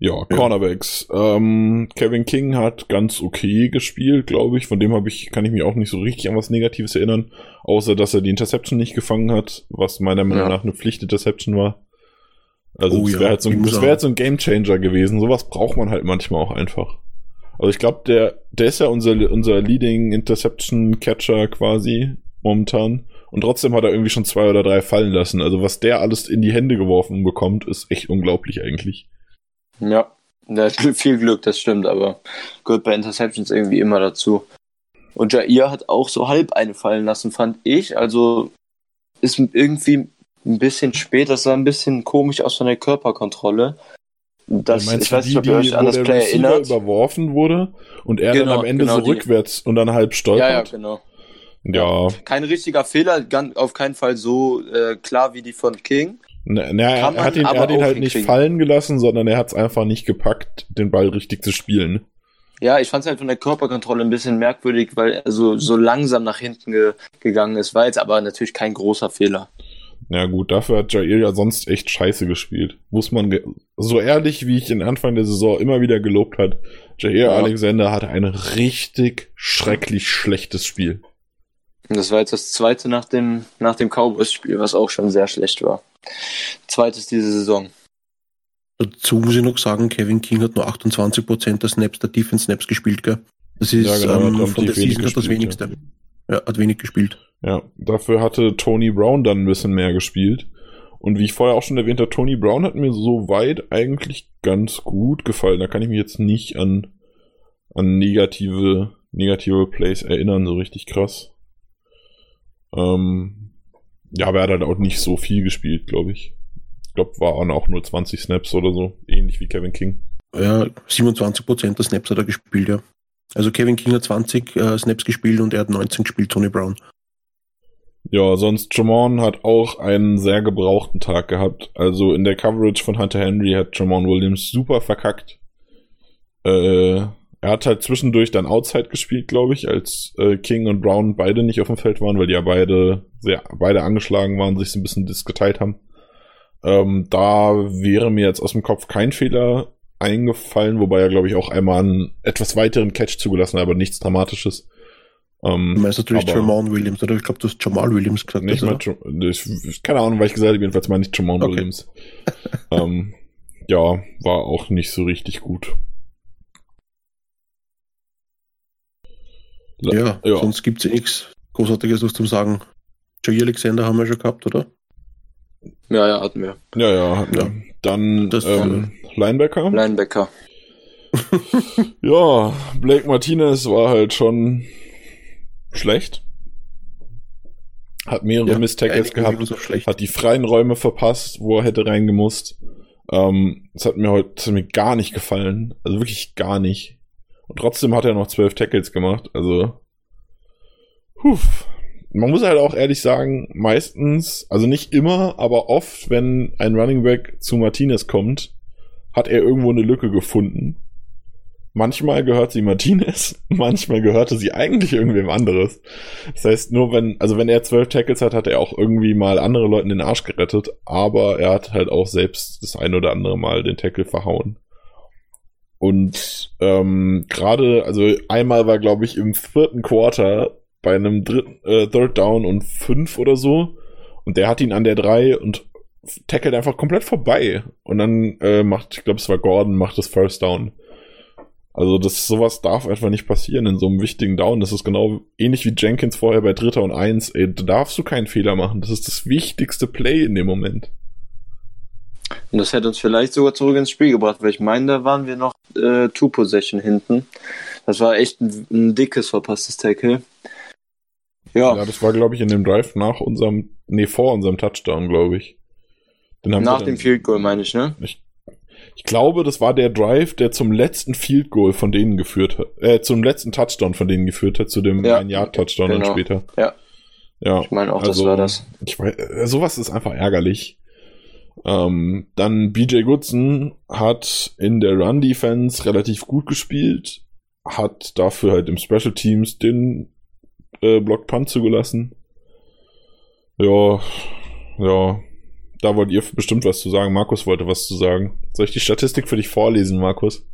Ja, Cornerbacks. Ja. Ähm, Kevin King hat ganz okay gespielt, glaube ich. Von dem habe ich, kann ich mich auch nicht so richtig an was Negatives erinnern, außer dass er die Interception nicht gefangen hat, was meiner Meinung ja. nach eine Pflicht-Interception war. Also oh, das wäre ja, halt so, das wär halt so ein Gamechanger gewesen. Sowas braucht man halt manchmal auch einfach. Also ich glaube, der, der ist ja unser, unser Leading Interception Catcher quasi momentan. Und trotzdem hat er irgendwie schon zwei oder drei fallen lassen. Also was der alles in die Hände geworfen bekommt, ist echt unglaublich eigentlich. Ja, hat viel Glück, das stimmt, aber gehört bei Interceptions irgendwie immer dazu. Und Jair hat auch so halb eine fallen lassen, fand ich. Also ist irgendwie ein bisschen spät, das sah ein bisschen komisch aus von der Körperkontrolle. Das, ja, ich weiß nicht, ob ihr euch an das Play erinnert. überworfen wurde und er genau, dann am Ende genau, so die. rückwärts und dann halb stolpert. Ja, ja, genau. Ja. Kein richtiger Fehler, auf keinen Fall so äh, klar wie die von King. Na, na er, hat ihn, er hat ihn halt nicht fallen gelassen, sondern er hat es einfach nicht gepackt, den Ball richtig zu spielen. Ja, ich fand es halt von der Körperkontrolle ein bisschen merkwürdig, weil er so, so langsam nach hinten ge gegangen ist. War jetzt aber natürlich kein großer Fehler. Ja gut, dafür hat Jair ja sonst echt scheiße gespielt. Muss man, so ehrlich wie ich den Anfang der Saison immer wieder gelobt hat, Jair ja. Alexander hatte ein richtig schrecklich schlechtes Spiel. Das war jetzt das zweite nach dem, nach dem Cowboys-Spiel, was auch schon sehr schlecht war. Zweites diese Saison. Dazu muss ich noch sagen, Kevin King hat nur 28% der Snaps, der Defense Snaps gespielt, gell? Das ist ja, genau, ähm, von der Season gespielt, das wenigste. Ja. ja, hat wenig gespielt. Ja, dafür hatte Tony Brown dann ein bisschen mehr gespielt. Und wie ich vorher auch schon erwähnt habe, Tony Brown hat mir soweit eigentlich ganz gut gefallen. Da kann ich mich jetzt nicht an, an negative, negative Plays erinnern, so richtig krass. Ähm, ja, aber er hat halt auch nicht so viel gespielt, glaube ich. Ich glaube, waren auch nur 20 Snaps oder so, ähnlich wie Kevin King. Ja, 27% der Snaps hat er gespielt, ja. Also Kevin King hat 20 äh, Snaps gespielt und er hat 19 gespielt, Tony Brown. Ja, sonst Jamon hat auch einen sehr gebrauchten Tag gehabt. Also in der Coverage von Hunter Henry hat Jamon Williams super verkackt. Äh, er hat halt zwischendurch dann Outside gespielt, glaube ich, als äh, King und Brown beide nicht auf dem Feld waren, weil die ja beide sehr beide angeschlagen waren, sich so ein bisschen geteilt haben. Ähm, da wäre mir jetzt aus dem Kopf kein Fehler eingefallen, wobei er, glaube ich, auch einmal einen etwas weiteren Catch zugelassen hat, aber nichts Dramatisches. Ähm, du meinst natürlich Jamal Williams, oder? Ich glaube, du hast Jamal Williams gesagt. Nicht mal, ich, keine Ahnung, weil ich gesagt habe, jedenfalls meine ich Jamal okay. Williams. ähm, ja, war auch nicht so richtig gut. Ja, ja. sonst gibt es ja nichts Großartiges was zum Sagen. Joey Alexander haben wir schon gehabt, oder? Ja, ja, hatten wir. Ja, ja, hatten wir. Dann das, ähm, Linebacker. Linebacker. ja, Blake Martinez war halt schon schlecht. Hat mehrere ja, Miss-Tackles gehabt, so hat die freien Räume verpasst, wo er hätte reingemusst. Ähm, das hat mir heute das hat mir gar nicht gefallen. Also wirklich gar nicht. Und trotzdem hat er noch zwölf Tackles gemacht. Also, huf. Man muss halt auch ehrlich sagen, meistens, also nicht immer, aber oft, wenn ein Running Back zu Martinez kommt, hat er irgendwo eine Lücke gefunden. Manchmal gehört sie Martinez, manchmal gehörte sie eigentlich irgendwem anderes. Das heißt, nur wenn, also wenn er zwölf Tackles hat, hat er auch irgendwie mal andere Leuten den Arsch gerettet, aber er hat halt auch selbst das ein oder andere Mal den Tackle verhauen. Und ähm, gerade, also einmal war, glaube ich, im vierten Quarter bei einem dritten, äh, Third Down und fünf oder so. Und der hat ihn an der drei und tackelt einfach komplett vorbei. Und dann äh, macht, ich glaube, es war Gordon, macht das First Down. Also das sowas darf einfach nicht passieren in so einem wichtigen Down. Das ist genau ähnlich wie Jenkins vorher bei Dritter und Eins. Ey, da darfst du keinen Fehler machen. Das ist das wichtigste Play in dem Moment. Und das hätte uns vielleicht sogar zurück ins Spiel gebracht, weil ich meine, da waren wir noch äh, Two Possession hinten. Das war echt ein, ein dickes verpasstes Tackle. Ja. Ja, das war, glaube ich, in dem Drive nach unserem, nee, vor unserem Touchdown, glaube ich. nach dem Field Goal, meine ich, ne? Ich, ich glaube, das war der Drive, der zum letzten Field Goal von denen geführt hat, äh, zum letzten Touchdown von denen geführt hat, zu dem ja. Ein-Jahr-Touchdown genau. dann später. Ja. Ja. Ich meine auch, also, das war das. Ich weiß, äh, sowas ist einfach ärgerlich. Ähm, dann BJ Goodson hat in der Run-Defense relativ gut gespielt, hat dafür halt im Special Teams den äh, Block Punt zugelassen. Ja, ja, da wollt ihr bestimmt was zu sagen. Markus wollte was zu sagen. Soll ich die Statistik für dich vorlesen, Markus?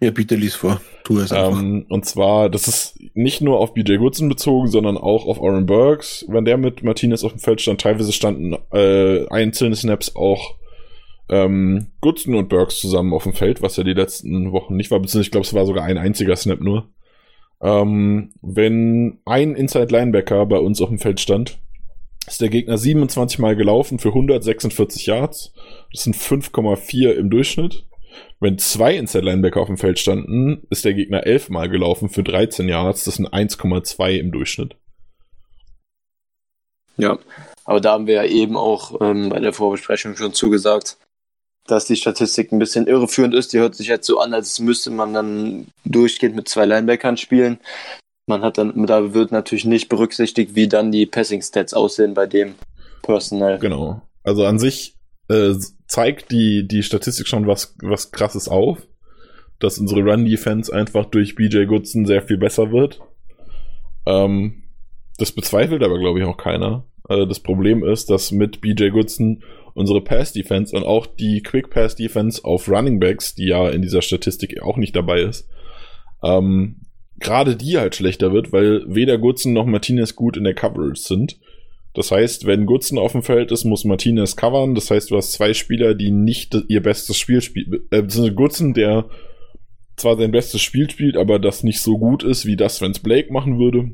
Ja, bitte lies vor. Tu es einfach. Ähm, und zwar, das ist nicht nur auf BJ Goodson bezogen, sondern auch auf Aaron Burks. Wenn der mit Martinez auf dem Feld stand, teilweise standen äh, einzelne Snaps auch ähm, Goodson und Burks zusammen auf dem Feld, was ja die letzten Wochen nicht war, beziehungsweise ich glaube, es war sogar ein einziger Snap nur. Ähm, wenn ein Inside Linebacker bei uns auf dem Feld stand, ist der Gegner 27 Mal gelaufen für 146 Yards. Das sind 5,4 im Durchschnitt. Wenn zwei Inside Linebacker auf dem Feld standen, ist der Gegner 11 Mal gelaufen für 13 Yards. Das sind 1,2 im Durchschnitt. Ja, aber da haben wir ja eben auch ähm, bei der Vorbesprechung schon zugesagt, dass die Statistik ein bisschen irreführend ist. Die hört sich jetzt so an, als müsste man dann durchgehend mit zwei Linebackern spielen. Man hat dann, da wird natürlich nicht berücksichtigt, wie dann die Passing Stats aussehen bei dem Personal. Genau. Also an sich äh, zeigt die, die Statistik schon was, was krasses auf, dass unsere Run-Defense einfach durch BJ Goodson sehr viel besser wird. Ähm, das bezweifelt aber, glaube ich, auch keiner. Also das Problem ist, dass mit BJ Goodson unsere Pass-Defense und auch die Quick-Pass-Defense auf Running Backs, die ja in dieser Statistik auch nicht dabei ist, ähm, gerade die halt schlechter wird, weil weder Goodson noch Martinez gut in der Coverage sind. Das heißt, wenn Goodson auf dem Feld ist, muss Martinez covern. Das heißt, du hast zwei Spieler, die nicht ihr bestes Spiel spielen. Äh, Goodson, der zwar sein bestes Spiel spielt, aber das nicht so gut ist, wie das, wenn es Blake machen würde.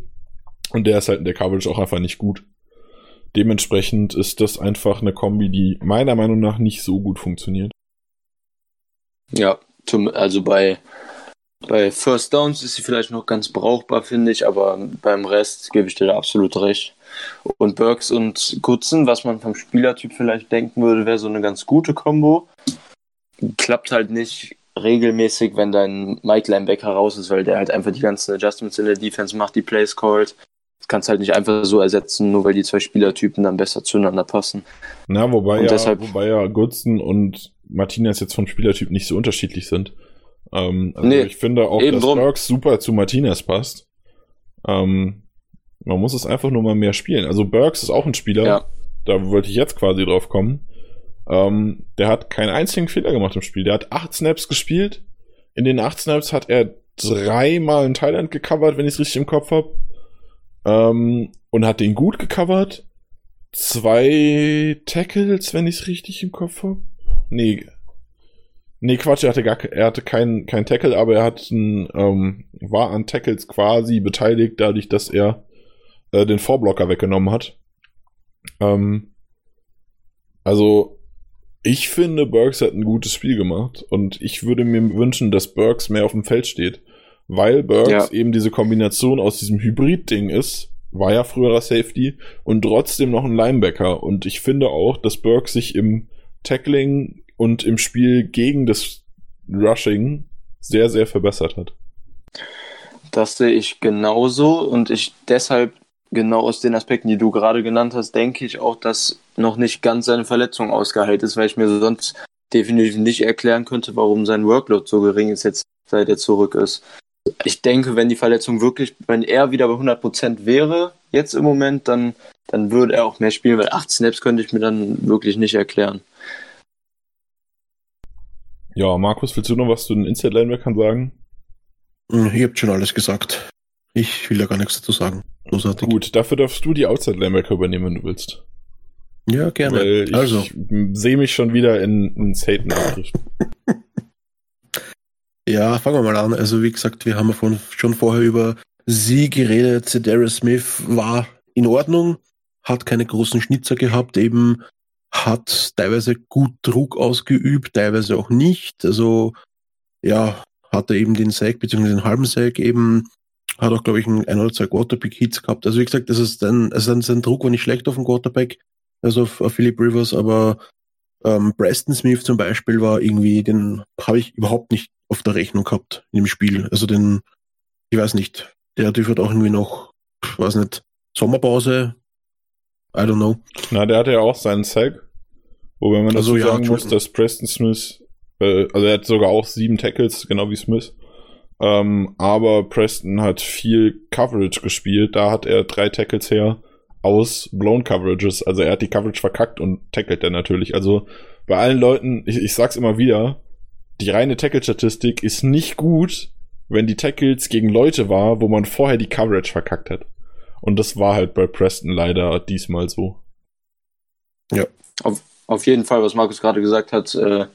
Und der ist halt in der Coverage auch einfach nicht gut. Dementsprechend ist das einfach eine Kombi, die meiner Meinung nach nicht so gut funktioniert. Ja, zum, also bei bei First Downs ist sie vielleicht noch ganz brauchbar, finde ich, aber beim Rest gebe ich dir da absolut recht. Und Burks und Gutzen, was man vom Spielertyp vielleicht denken würde, wäre so eine ganz gute Kombo. Klappt halt nicht regelmäßig, wenn dein Mike Linebacker raus ist, weil der halt einfach die ganzen Adjustments in der Defense macht, die Plays called. Das kannst du halt nicht einfach so ersetzen, nur weil die zwei Spielertypen dann besser zueinander passen. Na, wobei, und ja, deshalb, wobei ja Gutzen und Martinez jetzt vom Spielertyp nicht so unterschiedlich sind. Ähm, also nee, ich finde auch, dass drum. Burks super zu Martinez passt. Ähm, man muss es einfach nur mal mehr spielen. Also Burks ist auch ein Spieler, ja. da wollte ich jetzt quasi drauf kommen. Ähm, der hat keinen einzigen Fehler gemacht im Spiel. Der hat acht Snaps gespielt. In den acht Snaps hat er dreimal in Thailand gecovert, wenn ich es richtig im Kopf habe. Ähm, und hat den gut gecovert. Zwei Tackles, wenn ich es richtig im Kopf habe. Nee, Nee, Quatsch, er hatte gar er hatte keinen kein Tackle, aber er hat ein, ähm, war an Tackles quasi beteiligt, dadurch, dass er äh, den Vorblocker weggenommen hat. Ähm, also, ich finde, Burks hat ein gutes Spiel gemacht und ich würde mir wünschen, dass Burks mehr auf dem Feld steht, weil Burks ja. eben diese Kombination aus diesem Hybrid-Ding ist, war ja früherer Safety und trotzdem noch ein Linebacker und ich finde auch, dass Burks sich im Tackling und im Spiel gegen das Rushing sehr, sehr verbessert hat. Das sehe ich genauso und ich deshalb genau aus den Aspekten, die du gerade genannt hast, denke ich auch, dass noch nicht ganz seine Verletzung ausgeheilt ist, weil ich mir sonst definitiv nicht erklären könnte, warum sein Workload so gering ist jetzt, seit er zurück ist. Ich denke, wenn die Verletzung wirklich, wenn er wieder bei 100% wäre, jetzt im Moment, dann, dann würde er auch mehr spielen, weil 8 Snaps könnte ich mir dann wirklich nicht erklären. Ja, Markus, willst du noch was zu den Inside-Linebackern sagen? Hm, ihr habt schon alles gesagt. Ich will da gar nichts dazu sagen. Großartig. Gut, dafür darfst du die Outside-Linebacker übernehmen, wenn du willst. Ja, gerne. Weil ich also. sehe mich schon wieder in, in Satan abdriften. ja, fangen wir mal an. Also, wie gesagt, wir haben von, schon vorher über sie geredet. Cedarius Smith war in Ordnung, hat keine großen Schnitzer gehabt, eben hat teilweise gut Druck ausgeübt, teilweise auch nicht. Also ja, hat er eben den Sack bzw. den halben Sack eben, hat auch glaube ich ein, ein oder zwei Quarterback-Hits gehabt. Also wie gesagt, das ist dann, also sein Druck war nicht schlecht auf dem Quarterback, also auf, auf Philip Rivers, aber ähm, Preston Smith zum Beispiel war irgendwie, den habe ich überhaupt nicht auf der Rechnung gehabt in dem Spiel. Also den, ich weiß nicht, der hat auch irgendwie noch, weiß nicht, Sommerpause, I don't know. Na, der hatte ja auch seinen Sack. Wobei man also, dazu sagen ja, muss, dass Preston Smith, äh, also er hat sogar auch sieben Tackles, genau wie Smith. Ähm, aber Preston hat viel Coverage gespielt. Da hat er drei Tackles her aus Blown Coverages. Also er hat die Coverage verkackt und tackelt er natürlich. Also bei allen Leuten, ich, ich sag's immer wieder, die reine Tackle-Statistik ist nicht gut, wenn die Tackles gegen Leute war, wo man vorher die Coverage verkackt hat. Und das war halt bei Preston leider diesmal so. Ja. Auf, auf jeden Fall, was Markus gerade gesagt hat, äh,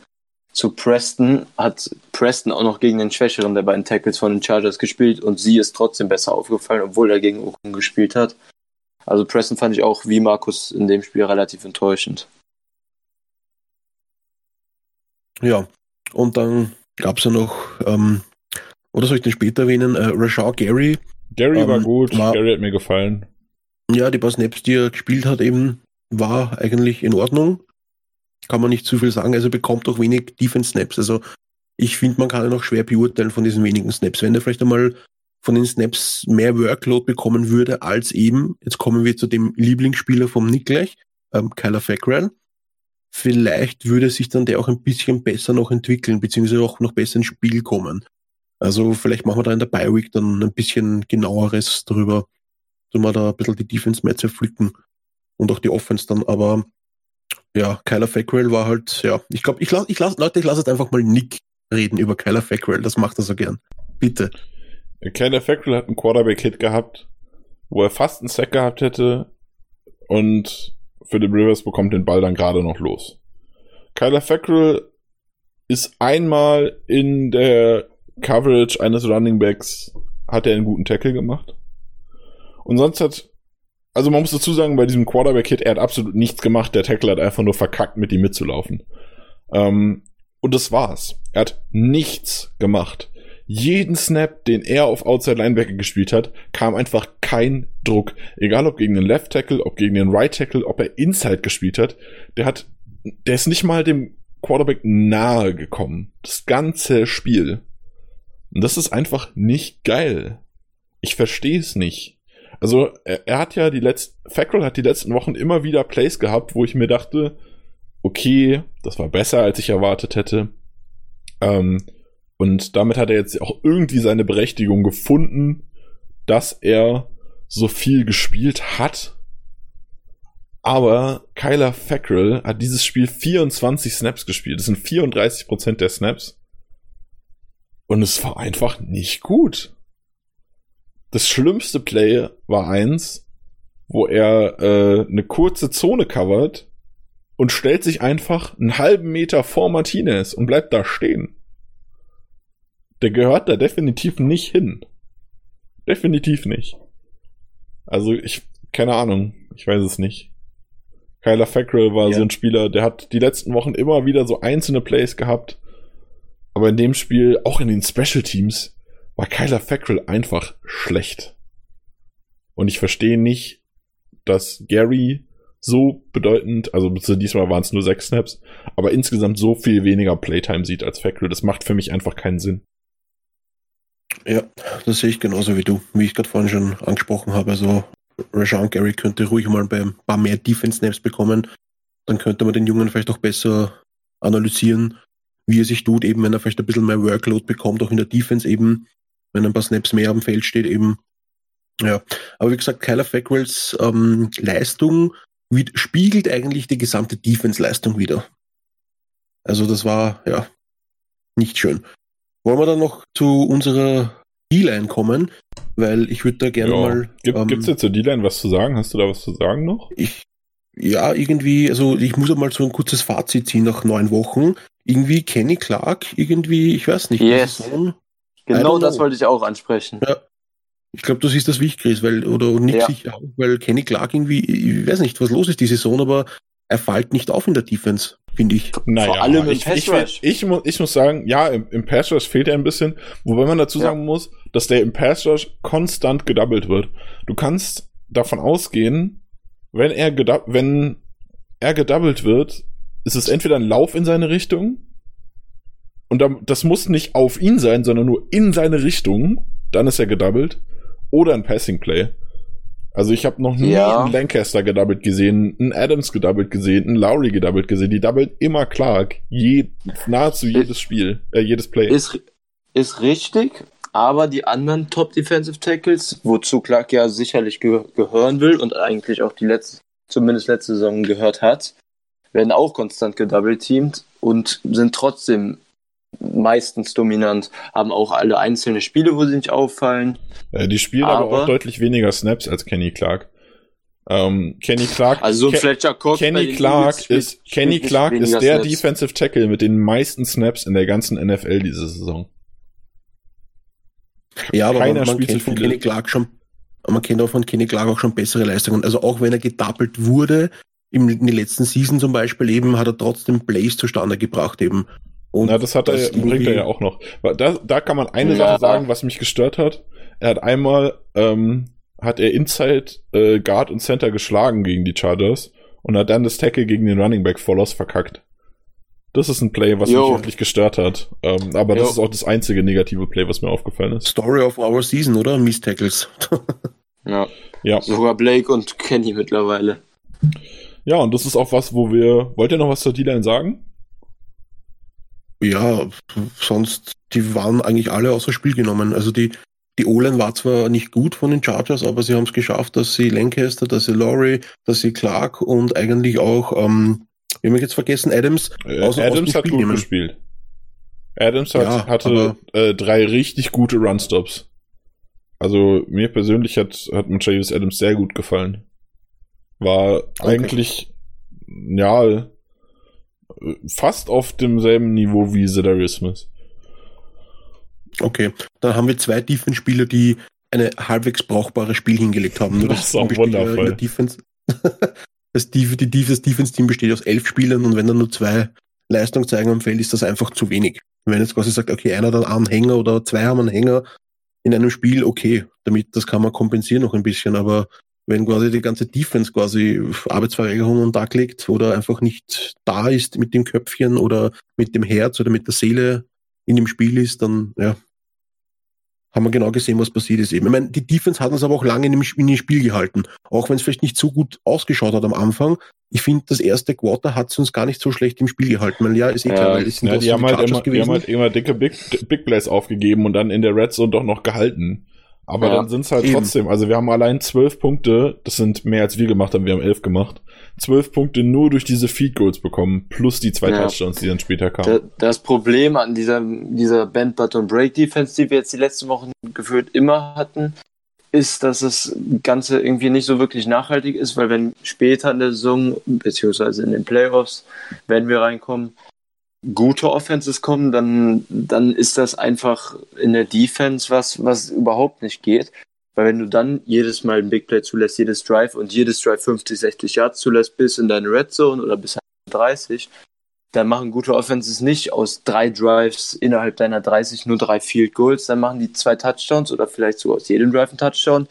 zu Preston hat Preston auch noch gegen den Schwächeren der beiden Tackles von den Chargers gespielt und sie ist trotzdem besser aufgefallen, obwohl er gegen Okun gespielt hat. Also Preston fand ich auch wie Markus in dem Spiel relativ enttäuschend. Ja, und dann gab es ja noch, ähm, oder soll ich den später erwähnen, äh, Rashad Gary, Gary ähm, war gut, war, Gary hat mir gefallen. Ja, die paar Snaps, die er gespielt hat, eben war eigentlich in Ordnung. Kann man nicht zu viel sagen. Also bekommt auch wenig Defense-Snaps. Also ich finde, man kann ihn auch schwer beurteilen von diesen wenigen Snaps. Wenn er vielleicht einmal von den Snaps mehr Workload bekommen würde als eben, jetzt kommen wir zu dem Lieblingsspieler vom Nick gleich, ähm, Kyler Fackrell. Vielleicht würde sich dann der auch ein bisschen besser noch entwickeln, beziehungsweise auch noch besser ins Spiel kommen. Also vielleicht machen wir da in der Bi-Week dann ein bisschen genaueres drüber, so mal da ein bisschen die Defense mehr zerpflücken und auch die Offense dann, aber ja, Kyler Fackrell war halt, ja, ich glaube, ich lasse, ich lass, Leute, ich lasse jetzt einfach mal Nick reden über Kyler Fackrell, das macht er so gern. Bitte. Kyler Fackrell hat einen Quarterback-Hit gehabt, wo er fast einen Sack gehabt hätte und Philip Rivers bekommt den Ball dann gerade noch los. Kyler Fackrell ist einmal in der Coverage eines Running Backs hat er einen guten Tackle gemacht. Und sonst hat, also man muss dazu sagen, bei diesem Quarterback-Hit, er hat absolut nichts gemacht. Der Tackle hat einfach nur verkackt, mit ihm mitzulaufen. Ähm, und das war's. Er hat nichts gemacht. Jeden Snap, den er auf Outside Linebacker gespielt hat, kam einfach kein Druck. Egal ob gegen den Left Tackle, ob gegen den Right Tackle, ob er Inside gespielt hat. Der hat, der ist nicht mal dem Quarterback nahe gekommen. Das ganze Spiel. Und das ist einfach nicht geil. Ich verstehe es nicht. Also, er, er, hat ja die letzten, Fackrell hat die letzten Wochen immer wieder Plays gehabt, wo ich mir dachte, okay, das war besser, als ich erwartet hätte. Ähm, und damit hat er jetzt auch irgendwie seine Berechtigung gefunden, dass er so viel gespielt hat. Aber Kyler Fackrell hat dieses Spiel 24 Snaps gespielt. Das sind 34% der Snaps. Und es war einfach nicht gut. Das schlimmste Play war eins, wo er äh, eine kurze Zone covert und stellt sich einfach einen halben Meter vor Martinez und bleibt da stehen. Der gehört da definitiv nicht hin. Definitiv nicht. Also ich, keine Ahnung, ich weiß es nicht. Kyler Fackrell war ja. so ein Spieler, der hat die letzten Wochen immer wieder so einzelne Plays gehabt. Aber in dem Spiel, auch in den Special Teams, war Kyler Fackrell einfach schlecht. Und ich verstehe nicht, dass Gary so bedeutend, also diesmal waren es nur sechs Snaps, aber insgesamt so viel weniger Playtime sieht als Fackrell. Das macht für mich einfach keinen Sinn. Ja, das sehe ich genauso wie du, wie ich gerade vorhin schon angesprochen habe. Also Rajan Gary könnte ruhig mal ein paar mehr Defense-Snaps bekommen. Dann könnte man den Jungen vielleicht auch besser analysieren, wie er sich tut, eben wenn er vielleicht ein bisschen mehr Workload bekommt, auch in der Defense eben, wenn ein paar Snaps mehr am Feld steht eben. Ja, aber wie gesagt, Kyler Fackrells ähm, Leistung spiegelt eigentlich die gesamte Defense-Leistung wieder. Also das war, ja, nicht schön. Wollen wir dann noch zu unserer D-Line kommen? Weil ich würde da gerne ja. mal. Gibt, ähm, gibt's jetzt zur D-Line was zu sagen? Hast du da was zu sagen noch? Ich, ja, irgendwie, also ich muss mal so ein kurzes Fazit ziehen nach neun Wochen. Irgendwie Kenny Clark, irgendwie, ich weiß nicht. Yes. Saison, genau das wollte ich auch ansprechen. Ja. Ich glaube, du siehst das wie ich, Chris, weil, oder Nick ja. sicher auch, weil Kenny Clark irgendwie, ich weiß nicht, was los ist die Saison, aber er fällt nicht auf in der Defense, finde ich. Naja, Vor allem im ich, Pass Rush. Ich, ich, muss, ich muss sagen, ja, im, im Pass Rush fehlt er ein bisschen, wobei man dazu sagen muss, dass der im Pass Rush konstant gedoubled wird. Du kannst davon ausgehen, wenn er, wenn er gedoubled wird, ist es entweder ein Lauf in seine Richtung und das muss nicht auf ihn sein, sondern nur in seine Richtung, dann ist er gedoubled oder ein Passing Play. Also ich habe noch nie ja. einen Lancaster gedoubled gesehen, einen Adams gedoubled gesehen, einen Lowry gedoubled gesehen. Die doubelt immer Clark. Je, nahezu jedes Spiel, äh, jedes Play. Ist, ist richtig, aber die anderen Top Defensive Tackles, wozu Clark ja sicherlich ge gehören will und eigentlich auch die letzte, zumindest letzte Saison gehört hat, werden auch konstant gedouble teamed und sind trotzdem meistens dominant, haben auch alle einzelne Spiele, wo sie nicht auffallen. Äh, die spielen aber, aber, auch deutlich weniger Snaps als Kenny Clark. Ähm, Kenny Clark, also Ke Fletcher Cox Kenny Clark spielt, ist spielt Kenny Clark ist der Snaps. Defensive Tackle mit den meisten Snaps in der ganzen NFL diese Saison. Ja, aber Keiner man, man kennt von Kenny Clark schon, man kennt auch von Kenny Clark auch schon bessere Leistungen. Also auch wenn er gedoppelt wurde, im, in den letzten Season zum Beispiel eben, hat er trotzdem Plays zustande gebracht eben. Und Na, das hat das er, bringt er ja auch noch. Da, da kann man eine ja. Sache sagen, was mich gestört hat. Er hat einmal, ähm, hat er Inside äh, Guard und Center geschlagen gegen die Chargers und hat dann das Tackle gegen den Running Back Follows verkackt. Das ist ein Play, was Yo. mich wirklich gestört hat. Ähm, aber Yo. das ist auch das einzige negative Play, was mir aufgefallen ist. Story of our season, oder? Miss Tackles. ja. ja. Sogar Blake und Kenny mittlerweile. Ja, und das ist auch was, wo wir. Wollt ihr noch was zur D-Line sagen? Ja, sonst, die waren eigentlich alle außer Spiel genommen. Also die, die O-Line war zwar nicht gut von den Chargers, aber sie haben es geschafft, dass sie Lancaster, dass sie Laurie, dass sie Clark und eigentlich auch, ähm, wie haben wir jetzt vergessen, Adams äh, aus, Adams aus hat gut nehmen. gespielt. Adams hat, ja, hatte äh, drei richtig gute Runstops. Also mir persönlich hat, hat Matthias Adams sehr gut gefallen. War okay. eigentlich, ja, fast auf demselben Niveau wie Zedarius Smith. Okay, dann haben wir zwei Defense-Spieler, die eine halbwegs brauchbare Spiel hingelegt haben. Nur das ist auch wundervoll. Defense, das, die, die, das Defense-Team besteht aus elf Spielern und wenn dann nur zwei Leistung zeigen am Feld, ist das einfach zu wenig. Wenn jetzt quasi sagt, okay, einer hat einen Anhänger oder zwei haben einen Hänger in einem Spiel, okay, damit das kann man kompensieren noch ein bisschen, aber wenn quasi die ganze Defense quasi Arbeitsverweigerung und Tag legt oder einfach nicht da ist mit dem Köpfchen oder mit dem Herz oder mit der Seele in dem Spiel ist, dann ja, haben wir genau gesehen, was passiert ist eben. Ich meine, die Defense hat uns aber auch lange in dem, in dem Spiel gehalten. Auch wenn es vielleicht nicht so gut ausgeschaut hat am Anfang. Ich finde, das erste Quarter hat es uns gar nicht so schlecht im Spiel gehalten. Weil ja, ist eh klar, das sind ja, die, haben halt immer, die haben halt immer dicke Big, Big Plays aufgegeben und dann in der Red Zone doch noch gehalten. Aber ja, dann sind es halt eben. trotzdem, also wir haben allein zwölf Punkte, das sind mehr als wir gemacht haben, wir haben elf gemacht. Zwölf Punkte nur durch diese Feed Goals bekommen, plus die zwei ja. Touchdowns, die dann später kamen. Das Problem an dieser, dieser Band Button Break Defense, die wir jetzt die letzten Wochen geführt immer hatten, ist, dass das Ganze irgendwie nicht so wirklich nachhaltig ist, weil wenn später in der Saison, beziehungsweise in den Playoffs, wenn wir reinkommen, gute Offenses kommen, dann, dann ist das einfach in der Defense was, was überhaupt nicht geht. Weil wenn du dann jedes Mal ein Big Play zulässt, jedes Drive und jedes Drive 50, 60 Yards zulässt bis in deine Red Zone oder bis 30, dann machen gute Offenses nicht aus drei Drives innerhalb deiner 30 nur drei Field Goals, dann machen die zwei Touchdowns oder vielleicht sogar aus jedem Drive ein Touchdown.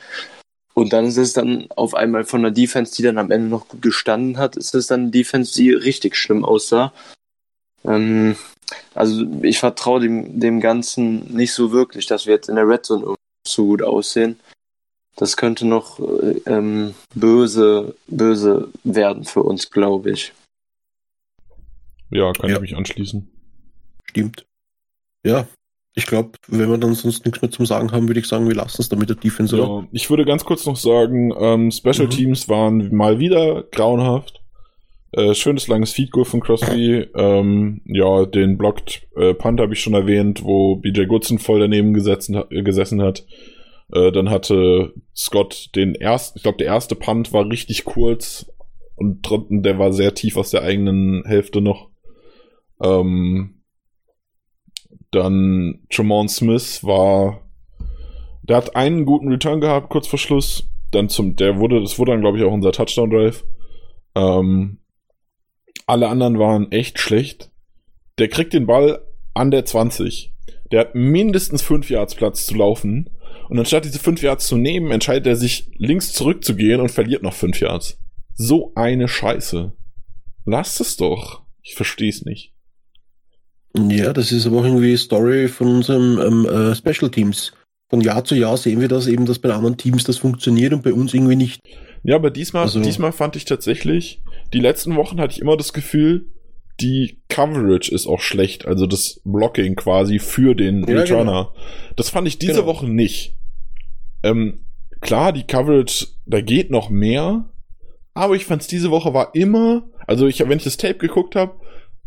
Und dann ist es dann auf einmal von der Defense, die dann am Ende noch gut gestanden hat, ist es dann eine Defense, die richtig schlimm aussah. Ähm, also ich vertraue dem, dem Ganzen nicht so wirklich, dass wir jetzt in der Red Zone so gut aussehen. Das könnte noch äh, ähm, böse, böse werden für uns, glaube ich. Ja, kann ja. ich mich anschließen. Stimmt. Ja, ich glaube, wenn wir dann sonst nichts mehr zum Sagen haben, würde ich sagen, wir lassen es damit der Defense. Ja, ich würde ganz kurz noch sagen, ähm, Special mhm. Teams waren mal wieder grauenhaft. Äh, schönes langes Feed Goal von Crosby. Ähm, ja, den Blocked äh, Punt habe ich schon erwähnt, wo BJ Goodson voll daneben gesetzen, gesessen hat. Äh, dann hatte Scott den ersten, ich glaube, der erste Punt war richtig kurz und der war sehr tief aus der eigenen Hälfte noch. Ähm, dann Tremont Smith war, der hat einen guten Return gehabt kurz vor Schluss. Dann zum, der wurde, das wurde dann glaube ich auch unser Touchdown Drive. Ähm, alle anderen waren echt schlecht. Der kriegt den Ball an der 20. Der hat mindestens 5 Yards Platz zu laufen. Und anstatt diese 5 Yards zu nehmen, entscheidet er sich, links zurückzugehen und verliert noch 5 Yards. So eine Scheiße. Lasst es doch. Ich verstehe es nicht. Ja, das ist aber auch irgendwie Story von unserem ähm, äh, Special Teams. Von Jahr zu Jahr sehen wir das eben, dass bei anderen Teams das funktioniert und bei uns irgendwie nicht. Ja, aber diesmal, also, diesmal fand ich tatsächlich, die letzten Wochen hatte ich immer das Gefühl, die Coverage ist auch schlecht, also das Blocking quasi für den ja, genau. Returner. Genau. Das fand ich diese genau. Woche nicht. Ähm, klar, die Coverage, da geht noch mehr, aber ich fand's diese Woche war immer, also ich, wenn ich das Tape geguckt habe,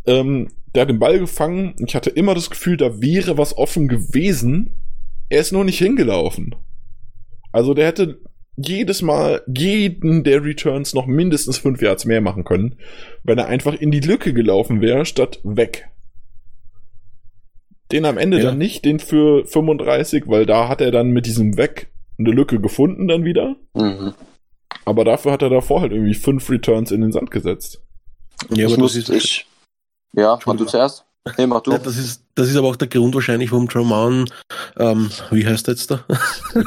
ähm, der hat den Ball gefangen, ich hatte immer das Gefühl, da wäre was offen gewesen. Er ist nur nicht hingelaufen. Also der hätte jedes Mal jeden der Returns noch mindestens fünf Yards mehr machen können, wenn er einfach in die Lücke gelaufen wäre, statt weg. Den am Ende ja. dann nicht, den für 35, weil da hat er dann mit diesem Weg eine Lücke gefunden dann wieder. Mhm. Aber dafür hat er davor halt irgendwie fünf Returns in den Sand gesetzt. Ja, aber das ist ich. Ja, mach du zuerst. Nee, mach du. Ja, das, ist, das ist aber auch der Grund wahrscheinlich, warum Tremont, ähm, wie heißt der jetzt da?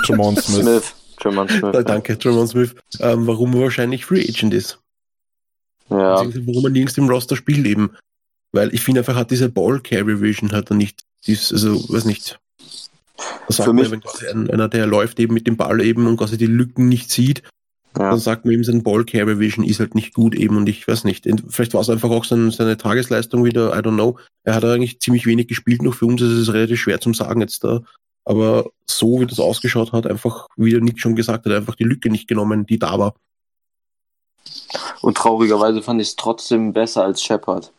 Tremont Smith. Smith. Tremont Smith. Danke, Tremont Smith. Ähm, warum er wahrscheinlich Free Agent ist. Ja. Warum er nirgends im Roster spielt eben. Weil ich finde einfach, hat diese Ball Carry Vision hat er nicht. Dies, also, weiß nicht. Das sagt Für mich, man, wenn einer, der läuft eben mit dem Ball eben und quasi die Lücken nicht sieht, ja. dann sagt man eben, sein Ball Carry Vision ist halt nicht gut eben und ich weiß nicht. Vielleicht war es einfach auch seine, seine Tagesleistung wieder, I don't know. Er hat eigentlich ziemlich wenig gespielt noch für uns, es ist relativ schwer zum sagen jetzt da. Aber so wie das ausgeschaut hat, einfach, wie der Nick schon gesagt hat, einfach die Lücke nicht genommen, die da war. Und traurigerweise fand ich es trotzdem besser als Shepard.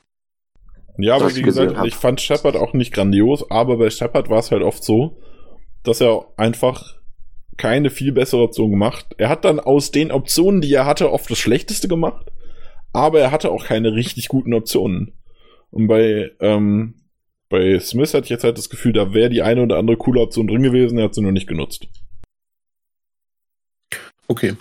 Ja, aber wie gesagt, hab. ich fand Shepard auch nicht grandios, aber bei Shepard war es halt oft so, dass er einfach keine viel bessere Option gemacht. Er hat dann aus den Optionen, die er hatte, oft das Schlechteste gemacht, aber er hatte auch keine richtig guten Optionen. Und bei, ähm, bei Smith hatte ich jetzt halt das Gefühl, da wäre die eine oder andere coole Option drin gewesen, er hat sie nur nicht genutzt. Okay.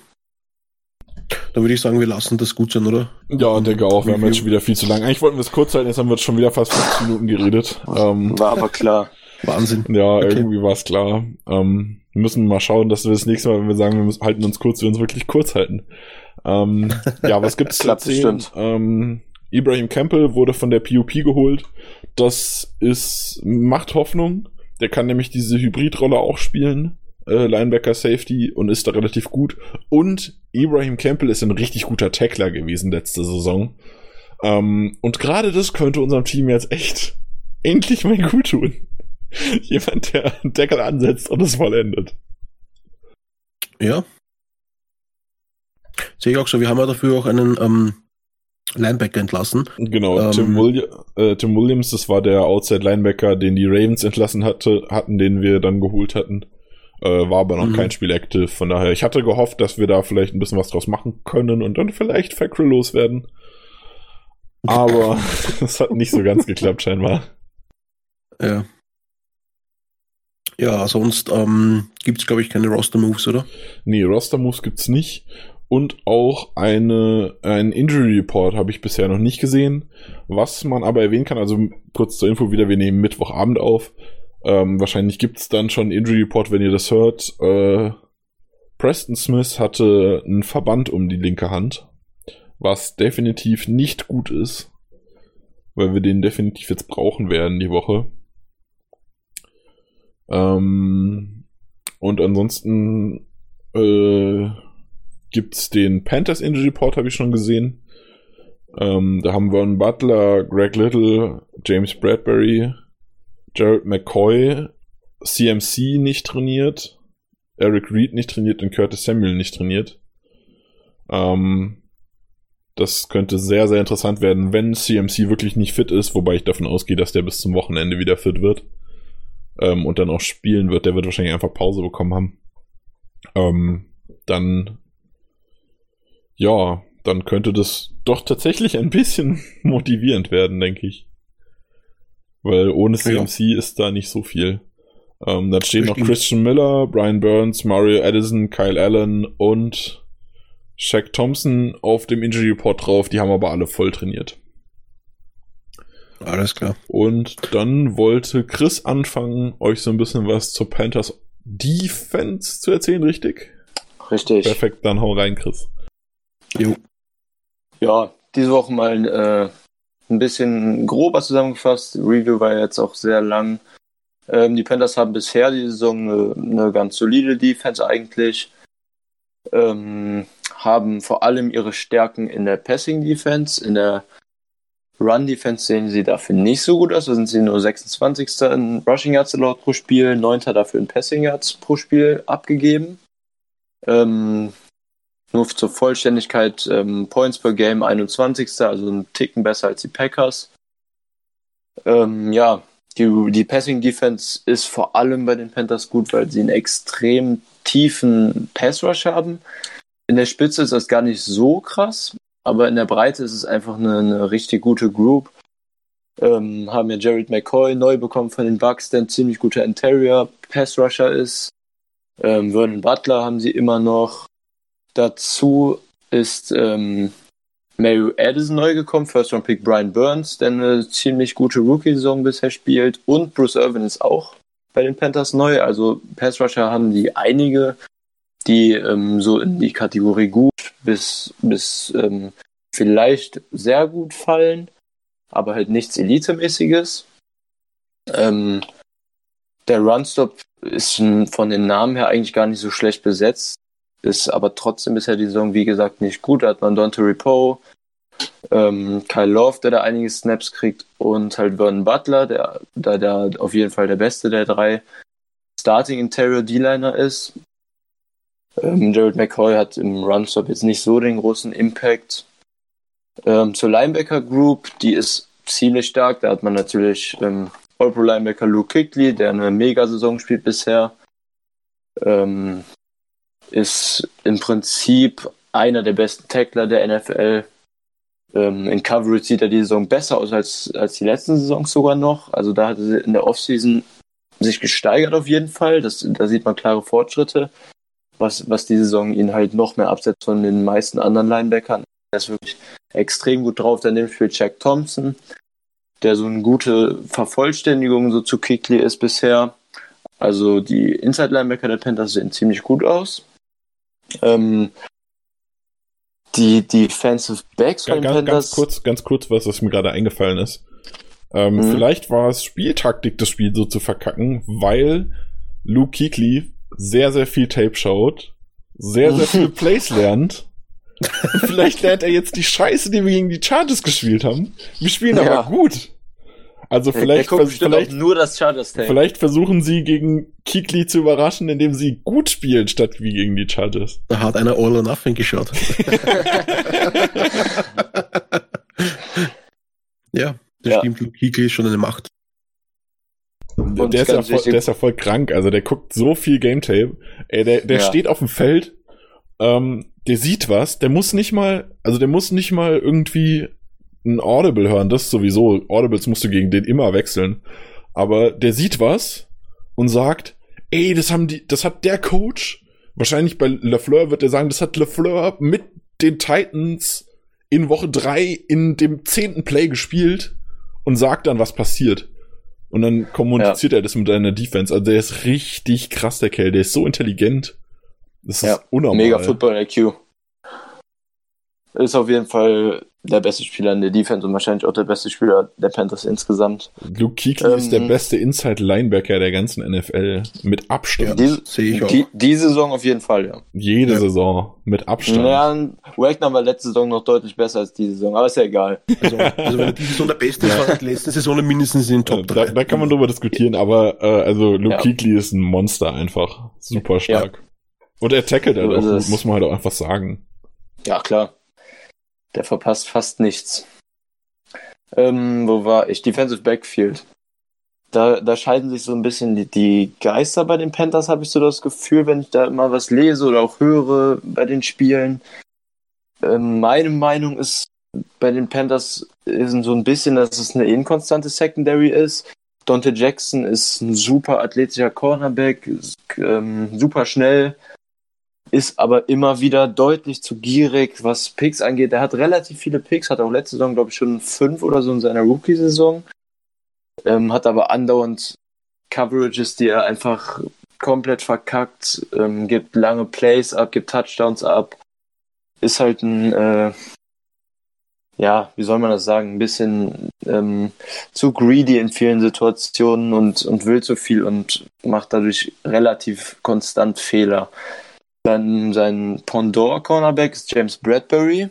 Dann würde ich sagen, wir lassen das gut sein, oder? Ja, denke auch. Wir haben jetzt schon wieder viel zu lang. Eigentlich wollten wir es kurz halten, jetzt haben wir schon wieder fast 50 Minuten geredet. Ähm, War aber klar. Wahnsinn. Ja, okay. irgendwie war es klar. Ähm, wir müssen mal schauen, dass wir das nächste Mal, wenn wir sagen, wir müssen, halten uns kurz, wir uns wirklich kurz halten. Ähm, ja, was gibt's zu erzählen? Ähm, Ibrahim Campbell wurde von der PUP geholt. Das ist, macht Hoffnung. Der kann nämlich diese Hybridrolle auch spielen. Äh, Linebacker Safety und ist da relativ gut. Und Ibrahim Campbell ist ein richtig guter Tackler gewesen letzte Saison. Ähm, und gerade das könnte unserem Team jetzt echt endlich mal gut tun. Jemand, der einen Deckel ansetzt und es vollendet. Ja. Sehe ich auch so. Wir haben ja dafür auch einen ähm, Linebacker entlassen. Genau, ähm, Tim, Willi äh, Tim, Williams, das war der Outside Linebacker, den die Ravens entlassen hatte, hatten, den wir dann geholt hatten. Äh, war aber noch Mhm. kein Spiel active. Von daher, ich hatte gehofft, dass wir da vielleicht ein bisschen was draus machen können und dann vielleicht Fackrell loswerden. Aber das hat nicht so ganz geklappt, scheinbar. Ja. Ja, sonst ähm, gibt es, glaube ich, keine Roster-Moves, oder? Nee, Roster-Moves gibt's nicht. Und auch eine, ein Injury Report habe ich bisher noch nicht gesehen. Was man aber erwähnen kann, also kurz zur Info wieder, wir nehmen Mittwochabend auf. Ähm, wahrscheinlich gibt's dann schon Injury Report, wenn ihr das hört. Äh, Preston Smith hatte einen Verband um die linke Hand, was definitiv nicht gut ist, weil wir den definitiv jetzt brauchen werden die Woche. Ähm, und ansonsten äh, gibt's den Panthers Injury Report, habe ich schon gesehen. Ähm, da haben einen Butler, Greg Little, James Bradbury, Jared McCoy, CMC nicht trainiert, Eric Reed nicht trainiert und Curtis Samuel nicht trainiert. Ähm, das könnte sehr, sehr interessant werden, wenn CMC wirklich nicht fit ist, wobei ich davon ausgehe, dass der bis zum Wochenende wieder fit wird ähm, und dann auch spielen wird. Der wird wahrscheinlich einfach Pause bekommen haben. Ähm, dann, ja, dann könnte das doch tatsächlich ein bisschen motivierend werden, denke ich. Weil ohne Ja. CMC ist da nicht so viel. Ähm, dann stehen noch. Christian Miller, Brian Burns, Mario Addison, Kyle Allen und Shaq Thompson auf dem Injury Report drauf. Die haben aber alle voll trainiert. Alles klar. Und dann wollte Chris anfangen, euch so ein bisschen was zur Panthers Defense zu erzählen, richtig? Richtig. Perfekt, dann hau rein, Chris. Jo. Ja, diese Woche mal äh, ein bisschen grober zusammengefasst. Review war jetzt auch sehr lang. Ähm, die Panthers haben bisher die Saison eine, eine ganz solide Defense eigentlich. Ähm, haben vor allem ihre Stärken in der Passing Defense. In der Run Defense sehen sie dafür nicht so gut aus. Da sind sie nur 26. in Rushing Yards allowed pro Spiel, 9. dafür in Passing Yards pro Spiel abgegeben. Ähm, nur zur Vollständigkeit, ähm, Points per Game 21. Also ein Ticken besser als die Packers. Ähm, ja, die, die Passing Defense ist vor allem bei den Panthers gut, weil sie einen extrem tiefen Pass Rush haben. In der Spitze ist das gar nicht so krass, aber in der Breite ist es einfach eine, eine richtig gute Group. Ähm, haben ja Jared McCoy neu bekommen von den Bucks, der ein ziemlich guter Interior Pass Rusher ist. Ähm, Vernon Butler haben sie immer noch. Dazu ist ähm, Mario Addison neu gekommen, First Round Pick Brian Burns, der eine ziemlich gute Rookie-Saison bisher spielt. Und Bruce Irvin ist auch bei den Panthers neu. Also Pass Rusher haben die einige, die ähm, so in die Kategorie gut bis, bis ähm, vielleicht sehr gut fallen, aber halt nichts Elitemäßiges. Ähm, der Runstop ist von den Namen her eigentlich gar nicht so schlecht besetzt, ist aber trotzdem bisher die Saison, wie gesagt, nicht gut. Da hat man Dante Repo, ähm, Kyle Love, der da einige Snaps kriegt und halt Vernon Butler, der da der auf jeden Fall der beste der drei Starting Interior D-Liner ist. Ähm, Jared McCoy hat im Runstop jetzt nicht so den großen Impact. Ähm, zur Linebacker Group, die ist ziemlich stark. Da hat man natürlich ähm, All-Pro Linebacker Luke Kuechly, der eine Mega-Saison spielt bisher. Ähm, ist im Prinzip einer der besten Tackler der NFL. Ähm, in Coverage sieht er die Saison besser aus als, als die letzten Saisons sogar noch. Also da hat er in der Offseason sich gesteigert auf jeden Fall. Das, da sieht man klare Fortschritte, was, was die Saison ihn halt noch mehr absetzt von den meisten anderen Linebackern. Er ist wirklich extrem gut drauf. Daneben spielt Jack Thompson, der so eine gute Vervollständigung so zu Kikli ist bisher. Also die Inside-Linebacker der Panthers sehen ziemlich gut aus. Ähm, die Defensive Backs von Ganz, ganz, kurz, ganz kurz, was, was mir gerade eingefallen ist. Ähm, Mhm. Vielleicht war es Spieltaktik, das Spiel so zu verkacken, weil Luke Kuechly sehr, sehr viel Tape schaut, sehr, sehr viele Plays lernt. Vielleicht lernt er jetzt die Scheiße, die wir gegen die Chargers gespielt haben. Wir spielen Ja. aber gut. Also Der- vielleicht, der guckt vers vielleicht, nur das Chargers Tape. vielleicht versuchen sie gegen Kikli zu überraschen, indem sie gut spielen, statt wie gegen die Chargers. Da hat einer All or Nothing geschaut. ja, das Ja. stimmt. Kuechly ist schon eine Macht. Und der, ist ja voll, der ist ja voll krank. Also der guckt so viel Game Tape. Ey, der, der ja. steht auf dem Feld, ähm, der sieht was, der muss nicht mal, also der muss nicht mal irgendwie ein Audible hören, das sowieso. Audibles musst du gegen den immer wechseln. Aber der sieht was und sagt, ey, das haben die, das hat der Coach, wahrscheinlich bei LeFleur wird er sagen, das hat LeFleur mit den Titans in Woche drei in dem zehnten Play gespielt und sagt dann, was passiert. Und dann kommuniziert ja. er das mit einer Defense. Also der ist richtig krass, der Kerl. Der ist so intelligent. Das ist ja, unnormal. Mega Football IQ. Ist auf jeden Fall der beste Spieler in der Defense und wahrscheinlich auch der beste Spieler der Panthers insgesamt. Luke Kuechly ähm, ist der ähm, beste Inside Linebacker der ganzen NFL mit Abstand. Ja, sehe ich auch. Die, die, Saison auf jeden Fall, ja. Jede ja. Saison mit Abstand. Ja, Wagner war letzte Saison noch deutlich besser als diese Saison, aber ist ja egal. Also, also wenn diese Saison der beste ist, war die letzte Saison mindestens in den Top 3. Da, da, kann man drüber diskutieren, aber äh, also Luke ja. Kuechly ist ein Monster einfach. Super stark. Und er tackelt halt auch muss man halt auch einfach sagen. Ja, klar. Der verpasst fast nichts. Ähm, wo war ich? Defensive Backfield. Da, da scheiden sich so ein bisschen die, die Geister bei den Panthers, habe ich so das Gefühl, wenn ich da immer was lese oder auch höre bei den Spielen. Ähm, meine Meinung ist bei den Panthers ist so ein bisschen, dass es eine inkonstante Secondary ist. Dante Jackson ist ein super athletischer Cornerback, ähm, super schnell, ist aber immer wieder deutlich zu gierig, was Picks angeht. Er hat relativ viele Picks, hat auch letzte Saison, glaube ich, schon fünf oder so in seiner Rookie-Saison. Ähm, hat aber andauernd Coverages, die er einfach komplett verkackt, ähm, gibt lange Plays ab, gibt Touchdowns ab. Ist halt ein, äh, ja, wie soll man das sagen, ein bisschen ähm, zu greedy in vielen Situationen und, und will zu viel und macht dadurch relativ konstant Fehler. Dann sein Pendant-Cornerback ist James Bradbury.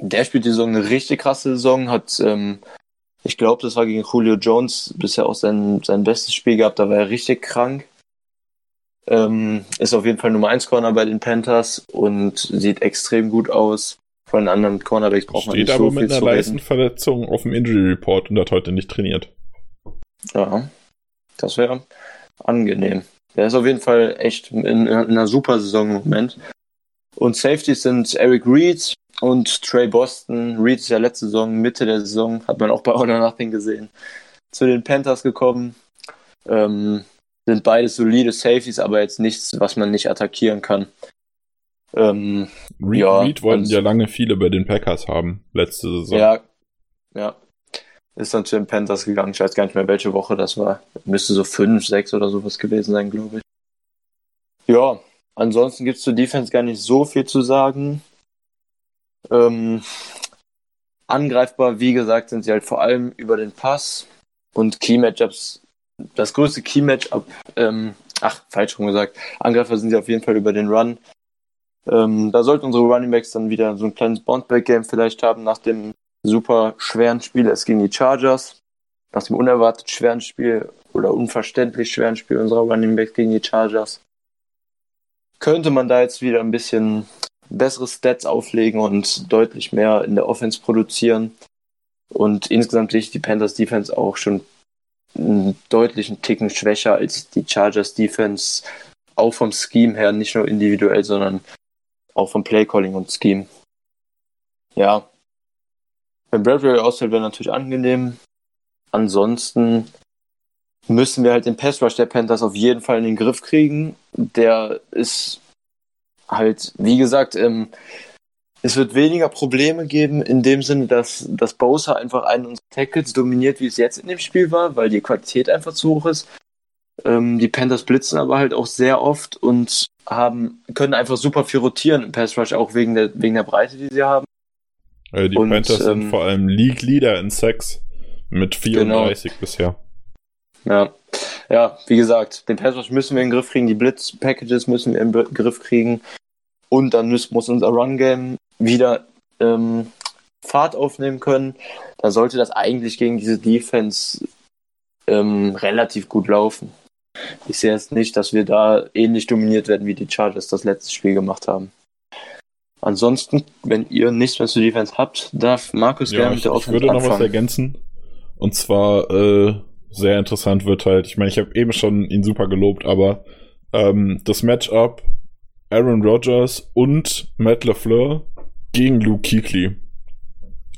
Der spielt die Saison eine richtig krasse Saison, hat, ähm, ich glaube, das war gegen Julio Jones bisher auch sein, sein bestes Spiel gehabt, da war er richtig krank. Ähm, ist auf jeden Fall Nummer 1 Corner bei den Panthers und sieht extrem gut aus. Von den anderen Cornerbacks braucht man nicht so viel Steht aber mit einer Leistenverletzung auf dem Injury Report und hat heute nicht trainiert. Ja, das wäre angenehm. Der ist auf jeden Fall echt in, in einer super Saison im Moment. Und Safeties sind Eric Reed und Trey Boston. Reed ist ja letzte Saison, Mitte der Saison, hat man auch bei All or Nothing gesehen, zu den Panthers gekommen. Ähm, sind beide solide Safeties, aber jetzt nichts, was man nicht attackieren kann. Ähm, Reed, ja, Reed wollten ja lange viele bei den Packers haben, letzte Saison. Ja, ja ist dann zu den Panthers gegangen. Ich weiß gar nicht mehr, welche Woche das war. Müsste so fünf, sechs oder sowas gewesen sein, glaube ich. Ja, ansonsten gibt es zur Defense gar nicht so viel zu sagen. Ähm, angreifbar, wie gesagt, sind sie halt vor allem über den Pass und Key-Matchups. Das größte Key-Matchup, ähm, ach, falsch rum gesagt, Angreifer sind sie auf jeden Fall über den Run. Ähm, da sollten unsere Running Backs dann wieder so ein kleines Bounce-Back-Game vielleicht haben nach dem super schweren Spiel es gegen die Chargers. Nach dem unerwartet schweren Spiel oder unverständlich schweren Spiel unserer Running Back gegen die Chargers könnte man da jetzt wieder ein bisschen bessere Stats auflegen und deutlich mehr in der Offense produzieren. Und insgesamt ich die Panthers Defense auch schon einen deutlichen Ticken schwächer als die Chargers Defense, auch vom Scheme her, nicht nur individuell, sondern auch vom Playcalling und Scheme. Ja, wenn Bradbury ausfällt, wäre natürlich angenehm. Ansonsten müssen wir halt den Pass Rush der Panthers auf jeden Fall in den Griff kriegen. Der ist halt, wie gesagt, ähm, es wird weniger Probleme geben, in dem Sinne, dass, dass Bowser einfach einen unserer Tackles dominiert, wie es jetzt in dem Spiel war, weil die Qualität einfach zu hoch ist. Ähm, die Panthers blitzen aber halt auch sehr oft und haben, können einfach super viel rotieren im Pass Rush, auch wegen der, wegen der Breite, die sie haben. Also die und, Panthers ähm, sind vor allem League Leader in Sex mit 34 genau. bisher. Ja. ja, wie gesagt, den Pass müssen wir in den Griff kriegen, die Blitz-Packages müssen wir in den Griff kriegen und dann muss, muss unser Run-Game wieder ähm, Fahrt aufnehmen können. Da sollte das eigentlich gegen diese Defense ähm, relativ gut laufen. Ich sehe jetzt nicht, dass wir da ähnlich dominiert werden, wie die Chargers das letzte Spiel gemacht haben. Ansonsten, wenn ihr nichts mehr zu Defense habt, darf Markus ja, gerne mit der Offense Ich würde noch was ergänzen. Und zwar äh, sehr interessant wird halt, ich meine, ich habe eben schon ihn super gelobt, aber ähm, das Matchup Aaron Rodgers und Matt LaFleur gegen Luke Kuechly.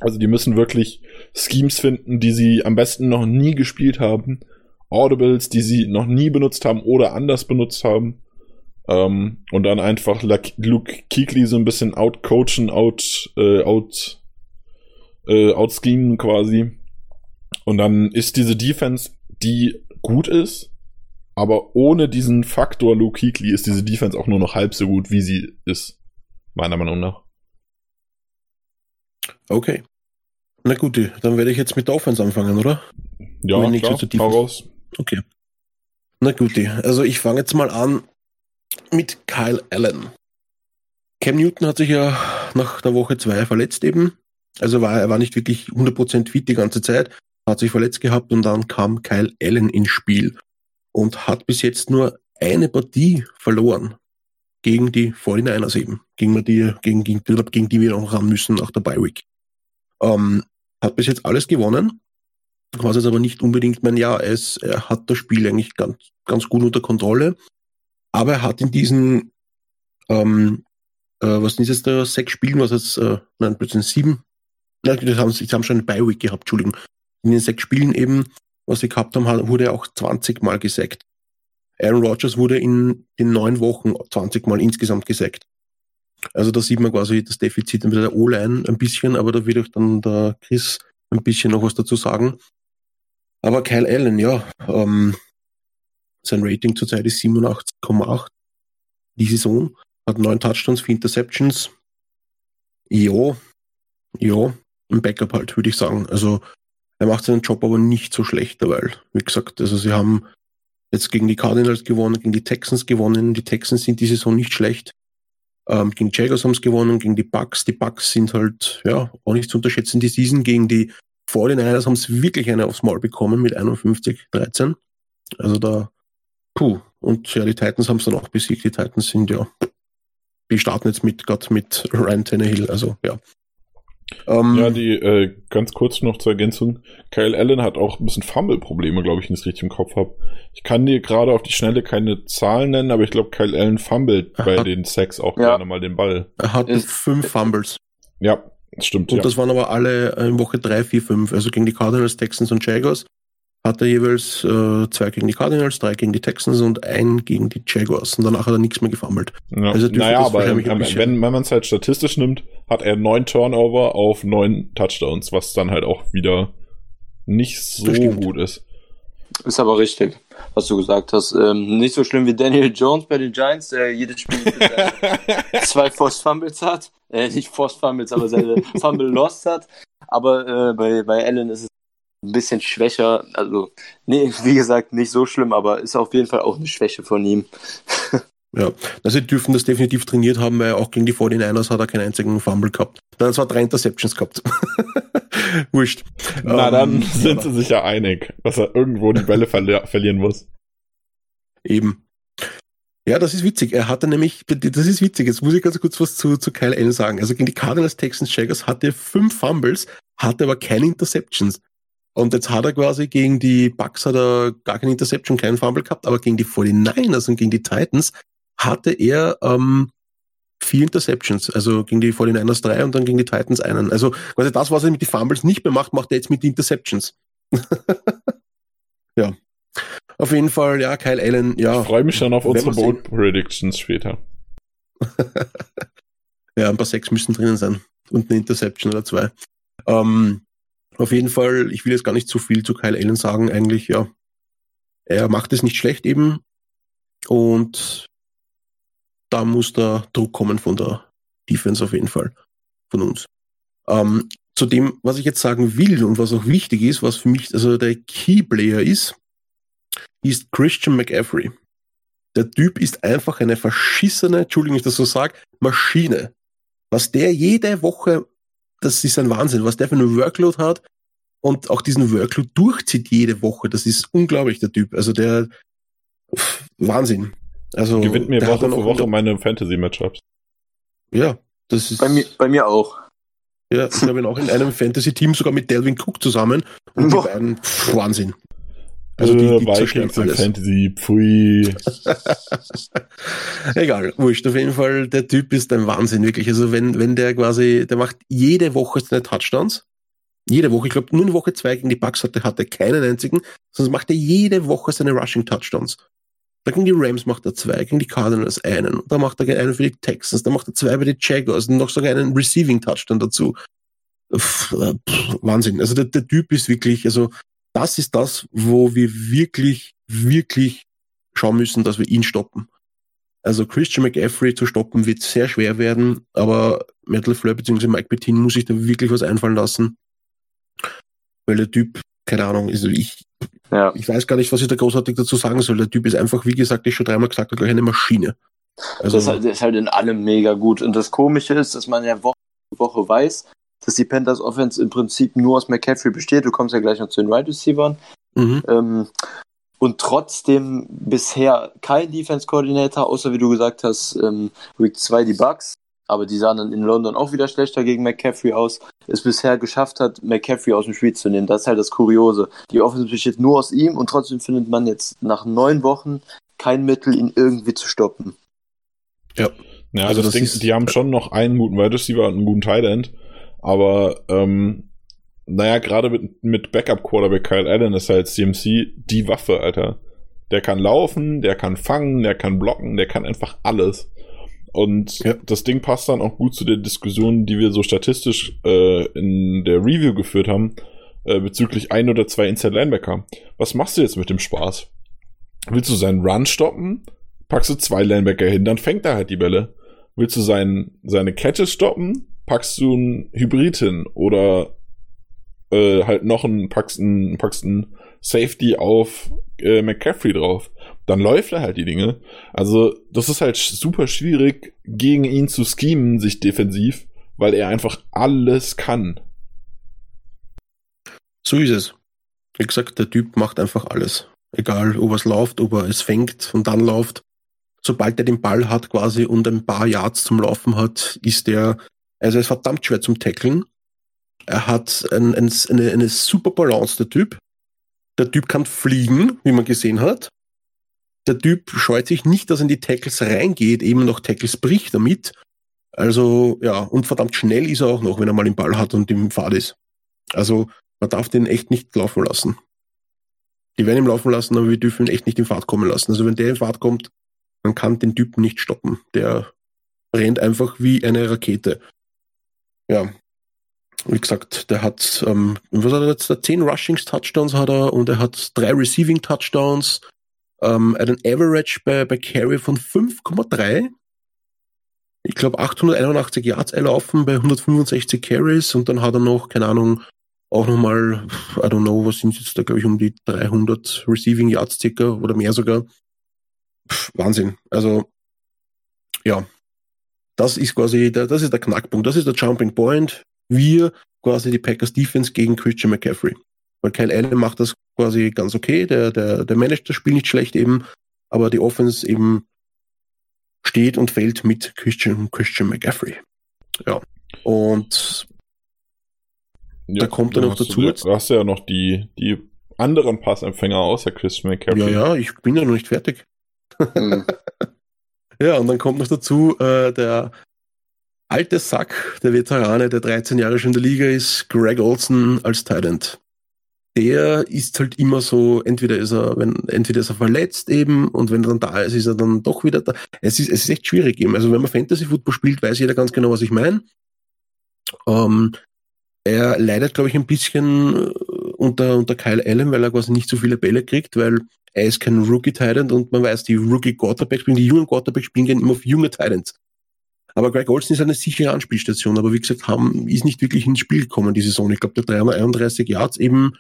Also die müssen wirklich Schemes finden, die sie am besten noch nie gespielt haben. Audibles, die sie noch nie benutzt haben oder anders benutzt haben. Ähm, und dann einfach Luke Kuechly so ein bisschen outcoachen, out, äh, out, äh, outschemen quasi. Und dann ist diese Defense, die gut ist, aber ohne diesen Faktor Luke Kuechly ist diese Defense auch nur noch halb so gut, wie sie ist. Meiner Meinung nach. Okay. Na gut, dann werde ich jetzt mit der Offense anfangen, oder? Ja, Wenn klar, hau raus. Okay. Na gut, also ich fange jetzt mal an mit Kyle Allen. Cam Newton hat sich ja nach der Woche zwei verletzt eben. Also war, er war nicht wirklich 100% fit die ganze Zeit, hat sich verletzt gehabt und dann kam Kyle Allen ins Spiel und hat bis jetzt nur eine Partie verloren gegen die 49ers eben, gegen die, gegen, gegen, gegen die wir noch ran müssen nach der Bye Week. Ähm, hat bis jetzt alles gewonnen, was jetzt aber nicht unbedingt mein Jahr ist. Er hat das Spiel eigentlich ganz, ganz gut unter Kontrolle, aber er hat in diesen, ähm, äh, was sind jetzt da, sechs Spielen, was jetzt, äh, nein, plötzlich sieben, nein, das haben, sie haben schon eine Bye-Week gehabt, Entschuldigung. In den sechs Spielen eben, was sie gehabt haben, wurde er auch 20 Mal gesackt. Aaron Rodgers wurde in den neun Wochen 20 Mal insgesamt gesackt. Also da sieht man quasi das Defizit mit der O-Line ein bisschen, aber da wird auch dann der Chris ein bisschen noch was dazu sagen. Aber Kyle Allen, ja, ähm, sein Rating zurzeit ist 87,8. Die Saison hat neun Touchdowns, vier Interceptions. Ja, ja, ein Backup halt, würde ich sagen. Also er macht seinen Job aber nicht so schlecht, weil, wie gesagt, also sie haben jetzt gegen die Cardinals gewonnen, gegen die Texans gewonnen. Die Texans sind die Saison nicht schlecht. Ähm, gegen Jaguars haben es gewonnen, gegen die Bucks. Die Bucks sind halt, ja, auch nicht zu unterschätzen. Die Season gegen die 49ers haben es wirklich eine aufs Maul bekommen mit 51-13. Also da, puh. Und ja, die Titans haben es dann auch besiegt. Die Titans sind ja, die starten jetzt mit Gott mit Ryan Tannehill. Also ja, ähm, ja, die, äh, ganz kurz noch zur Ergänzung. Kyle Allen hat auch ein bisschen Fumble-Probleme, glaube ich, wenn ich es richtig im Kopf habe. Ich kann dir gerade auf die Schnelle keine Zahlen nennen, aber ich glaube, Kyle Allen fummelt bei den Sacks auch ja. gerne mal den Ball. Er hat fünf Fumbles. Ja, stimmt. Und ja. das waren aber alle in Woche drei, vier, fünf. Also gegen die Cardinals, Texans und Jaguars hat er jeweils äh, zwei gegen die Cardinals, drei gegen die Texans und ein gegen die Jaguars. Und danach hat er nichts mehr gefummelt. Ja. Also naja, aber ähm, wenn, wenn man es halt statistisch nimmt, hat er neun Turnover auf neun Touchdowns, was dann halt auch wieder nicht so gut ist. Ist aber richtig, was du gesagt hast. Ähm, nicht so schlimm wie Daniel Jones bei den Giants, der jedes Spiel zwei Forced Fumbles hat. Äh, nicht Forced Fumbles, aber seine Fumble Lost hat. Aber äh, bei, bei Allen ist es ein bisschen schwächer. Also, nee, wie gesagt, nicht so schlimm, aber ist auf jeden Fall auch eine Schwäche von ihm. Ja, also sie dürfen das definitiv trainiert haben, weil auch gegen die 49ers hat er keinen einzigen Fumble gehabt. Dann hat er drei Interceptions gehabt. Wurscht. Na, um, dann ähm, sind ja. sie sich ja einig, dass er irgendwo die Bälle verli verlieren muss. Eben. Ja, das ist witzig. Er hatte nämlich, das ist witzig, jetzt muss ich ganz kurz was zu, zu Kyle Allen sagen. Also gegen die Cardinals Texans Jaguars hatte fünf Fumbles, hatte aber keine Interceptions. Und jetzt hat er quasi gegen die Bucks hat er gar keine Interception, keinen Fumble gehabt, aber gegen die 49ers und gegen die Titans hatte er ähm, vier Interceptions. Also gegen die 49ers drei und dann gegen die Titans einen. Also quasi das, was er mit den Fumbles nicht mehr macht, macht er jetzt mit den Interceptions. ja. Auf jeden Fall, ja, Kyle Allen, ja. Ich freue mich schon auf unsere Bold Predictions später. ja, ein paar Sechs müssen drinnen sein. Und eine Interception oder zwei. Ähm, auf jeden Fall, ich will jetzt gar nicht zu viel zu Kyle Allen sagen, eigentlich, ja. Er macht es nicht schlecht eben. Und da muss der Druck kommen von der Defense auf jeden Fall. Von uns. Ähm, zu dem, was ich jetzt sagen will und was auch wichtig ist, was für mich also der Key-Player ist, ist Christian McAfee. Der Typ ist einfach eine verschissene, Entschuldigung, ich das so sage, Maschine. Was der jede Woche das ist ein Wahnsinn, was der für einen Workload hat und auch diesen Workload durchzieht jede Woche. Das ist unglaublich, der Typ. Also der pff, Wahnsinn. Also gewinnt mir Woche für Woche meine Fantasy-Matchups. Ja, das ist. Bei mir, bei mir auch. Ja, ich habe ihn auch in einem Fantasy-Team sogar mit Delvin Cook zusammen und Boah. die beiden, pff, Wahnsinn. Also die, die Vikings und Fantasy, pfui. Egal, wurscht. Auf jeden Fall, der Typ ist ein Wahnsinn, wirklich. Also wenn, wenn der quasi, der macht jede Woche seine Touchdowns. Jede Woche, ich glaube, nur in Woche zwei gegen die Bucks hatte, hatte keinen einzigen, sonst macht er jede Woche seine Rushing Touchdowns. Da gegen die Rams macht er zwei, gegen die Cardinals einen, da macht er einen für die Texans, da macht er zwei bei den Jaguars und noch sogar einen Receiving Touchdown dazu. Pff, pff, Wahnsinn. Also der, der Typ ist wirklich, also das ist das, wo wir wirklich, wirklich schauen müssen, dass wir ihn stoppen. Also Christian McCaffrey zu stoppen wird sehr schwer werden, aber Metal Fleur bzw. Mike Bettin muss sich da wirklich was einfallen lassen. Weil der Typ, keine Ahnung, also ich, ja. ich weiß gar nicht, was ich da großartig dazu sagen soll. Der Typ ist einfach, wie gesagt, ich schon dreimal gesagt habe, eine Maschine. Also, das ist halt, ist halt in allem mega gut. Und das Komische ist, dass man ja Woche für Woche weiß, dass die Panthers Offense im Prinzip nur aus McCaffrey besteht. Du kommst ja gleich noch zu den Wide right Receivers. Mhm. Ähm, und trotzdem bisher kein Defense Coordinator, außer wie du gesagt hast, ähm, Week 2 die Bucks. Aber die sahen dann in London auch wieder schlechter gegen McCaffrey aus. Es bisher geschafft hat, McCaffrey aus dem Spiel zu nehmen. Das ist halt das Kuriose. Die Offense besteht nur aus ihm und trotzdem findet man jetzt nach neun Wochen kein Mittel, ihn irgendwie zu stoppen. Ja. Ja, also, also das, Ding, ist, die haben schon noch einen guten Wide Receiver und einen guten Tight End. Aber ähm, naja, gerade mit, mit Backup-Quarterback Kyle Allen ist halt CMC die Waffe, Alter. Der kann laufen, der kann fangen, der kann blocken, der kann einfach alles. Und ja. das Ding passt dann auch gut zu der Diskussion, die wir so statistisch äh, in der Review geführt haben, äh, bezüglich ein oder zwei Inside Linebacker. Was machst du jetzt mit dem Spaß? Willst du seinen Run stoppen? Packst du zwei Linebacker hin, dann fängt er halt die Bälle. Willst du seinen, seine Catches stoppen? Packst du ein Hybrid hin oder äh, halt noch ein, packst ein, packst ein Safety auf äh, McCaffrey drauf. Dann läuft er halt die Dinge. Also, das ist halt super schwierig, gegen ihn zu schemen, sich defensiv, weil er einfach alles kann. So ist es. Wie gesagt, der Typ macht einfach alles. Egal, ob er es läuft, ob er es fängt und dann läuft. Sobald er den Ball hat quasi und ein paar Yards zum Laufen hat, ist er also er ist verdammt schwer zum Tackeln. Er hat ein, ein, eine, eine super Balance, der Typ. Der Typ kann fliegen, wie man gesehen hat. Der Typ scheut sich nicht, dass er in die Tackles reingeht, eben noch Tackles bricht damit. Also, ja, und verdammt schnell ist er auch noch, wenn er mal den Ball hat und im Pfad ist. Also, man darf den echt nicht laufen lassen. Die werden ihn laufen lassen, aber wir dürfen ihn echt nicht in Fahrt kommen lassen. Also, wenn der in Fahrt kommt, man kann den Typen nicht stoppen. Der rennt einfach wie eine Rakete ja, wie gesagt, der hat, ähm, was hat er jetzt, da? 10 Rushings Touchdowns hat er und er hat drei Receiving Touchdowns, ähm, einen Average bei, bei Carry von 5,3. Ich glaube 881 Yards erlaufen bei 165 Carries und dann hat er noch, keine Ahnung, auch nochmal, I don't know, was sind jetzt da, glaube ich, um die 300 Receiving Yards circa oder mehr sogar. Pff, Wahnsinn. Also, ja, das ist quasi, der, das ist der Knackpunkt, das ist der Jumping Point. Wir quasi die Packers Defense gegen Christian McCaffrey. Weil Kyle Allen macht das quasi ganz okay, der, der, der managt das Spiel nicht schlecht eben, aber die Offense eben steht und fällt mit Christian, Christian McCaffrey. Ja. Und ja, da kommt dann noch dazu. Du, du hast ja noch die, die anderen Passempfänger außer Christian McCaffrey. Ja, ja, ich bin ja noch nicht fertig. Mhm. Ja, und dann kommt noch dazu äh, der alte Sack, der Veterane, der 13 Jahre schon in der Liga ist, Greg Olson als Talent. Der ist halt immer so, entweder ist er, wenn, entweder ist er verletzt eben und wenn er dann da ist, ist er dann doch wieder da. Es ist, es ist echt schwierig eben. Also wenn man Fantasy Football spielt, weiß jeder ganz genau, was ich meine. Ähm, er leidet, glaube ich, ein bisschen äh, unter, unter Kyle Allen, weil er quasi nicht so viele Bälle kriegt, weil er ist kein Rookie Titan und man weiß, die Rookie Quarterbacks spielen, die jungen Quarterbacks spielen gerne immer auf junge Titans. Aber Greg Olsen ist eine sichere Anspielstation, aber wie gesagt, haben, ist nicht wirklich ins Spiel gekommen, die Saison. Ich glaube, der 331 Yards eben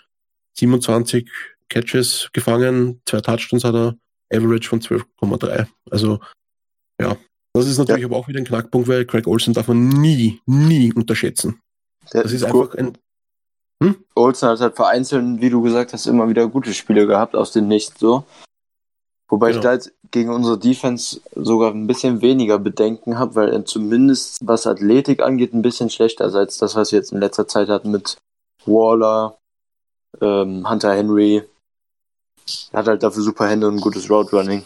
27 Catches gefangen, zwei Touchdowns hat er, Average von 12,3. Also, ja. Das ist natürlich ja. aber auch wieder ein Knackpunkt, weil Craig Olsen darf man nie, nie unterschätzen. Der das ist einfach ein hm? Olsen hat halt vereinzelt, wie du gesagt hast, immer wieder gute Spiele gehabt aus dem Nichts so. Wobei genau. ich da jetzt gegen unsere Defense sogar ein bisschen weniger Bedenken habe, weil er zumindest was Athletik angeht ein bisschen schlechter ist als das, was wir jetzt in letzter Zeit hatten mit Waller, ähm, Hunter Henry. Er hat halt dafür super Hände und ein gutes Route Running.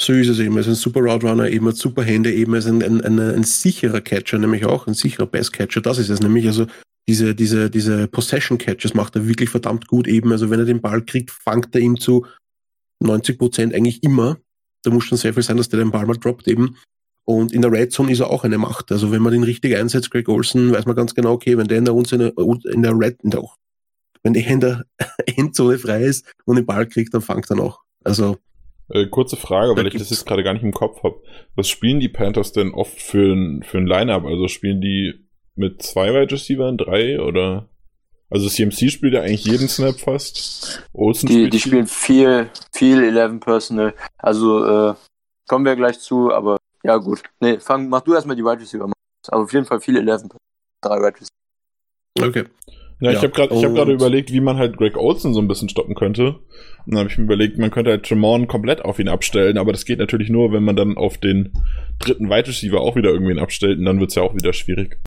So ist es eben. Er ist ein super Route Runner, eben hat super Hände, eben ist ein, ein, ein, ein sicherer Catcher, nämlich auch ein sicherer Best Catcher. Das ist es nämlich. Also diese, diese, diese Possession Catches macht er wirklich verdammt gut eben. Also wenn er den Ball kriegt, fangt er ihm zu 90 Prozent eigentlich immer. Da muss schon sehr viel sein, dass der den Ball mal droppt eben. Und in der Red Zone ist er auch eine Macht. Also wenn man den richtig einsetzt, Greg Olsen, weiß man ganz genau, okay, wenn der in der, in der Red, in der, wenn der in der Endzone frei ist und den Ball kriegt, dann fangt er noch. Also äh, kurze Frage, weil ich das jetzt gerade gar nicht im Kopf habe. Was spielen die Panthers denn oft für ein, für ein Line-Up? Also spielen die mit zwei Wide Receivers, drei oder? Also CMC spielt ja eigentlich jeden Snap fast. Olsen die, die spielen viel, viel 11 Personal. Also äh, kommen wir gleich zu, aber ja gut. Nee, fang, mach du erstmal die Wide Receiver. Aber auf jeden Fall viel 11 drei Wide Receiver. Okay. Ja, ja. ich habe gerade hab überlegt, wie man halt Greg Olsen so ein bisschen stoppen könnte. Und dann habe ich mir überlegt, man könnte halt Tremont komplett auf ihn abstellen, aber das geht natürlich nur, wenn man dann auf den dritten Wide Receiver auch wieder irgendwen abstellt und dann wird's ja auch wieder schwierig.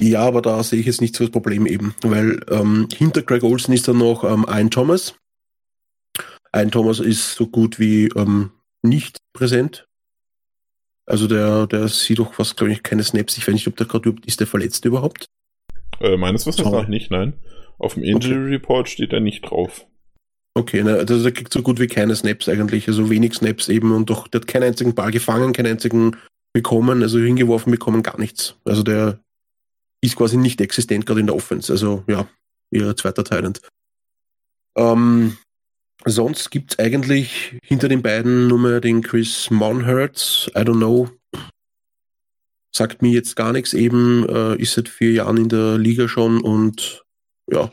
Ja, aber da sehe ich jetzt nicht so das Problem eben, weil ähm, hinter Greg Olsen ist dann noch ähm, ein Thomas. Ein Thomas ist so gut wie ähm, nicht präsent. Also der, der sieht doch fast, glaube ich, keine Snaps. Ich weiß nicht, ob der gerade ist der verletzt überhaupt. Äh, meines Wissens nach nicht, nein. Auf dem Injury okay. Report steht er nicht drauf. Okay, na, also der kriegt so gut wie keine Snaps eigentlich, also wenig Snaps eben und doch, der hat keinen einzigen Ball gefangen, keinen einzigen bekommen, also hingeworfen bekommen, gar nichts. Also der ist quasi nicht existent gerade in der Offense, also ja, ihr zweiter Talent. Ähm, sonst gibt's eigentlich hinter den beiden nur mehr den Chris Monhurts, I don't know, sagt mir jetzt gar nichts eben, äh, ist seit vier Jahren in der Liga schon und ja,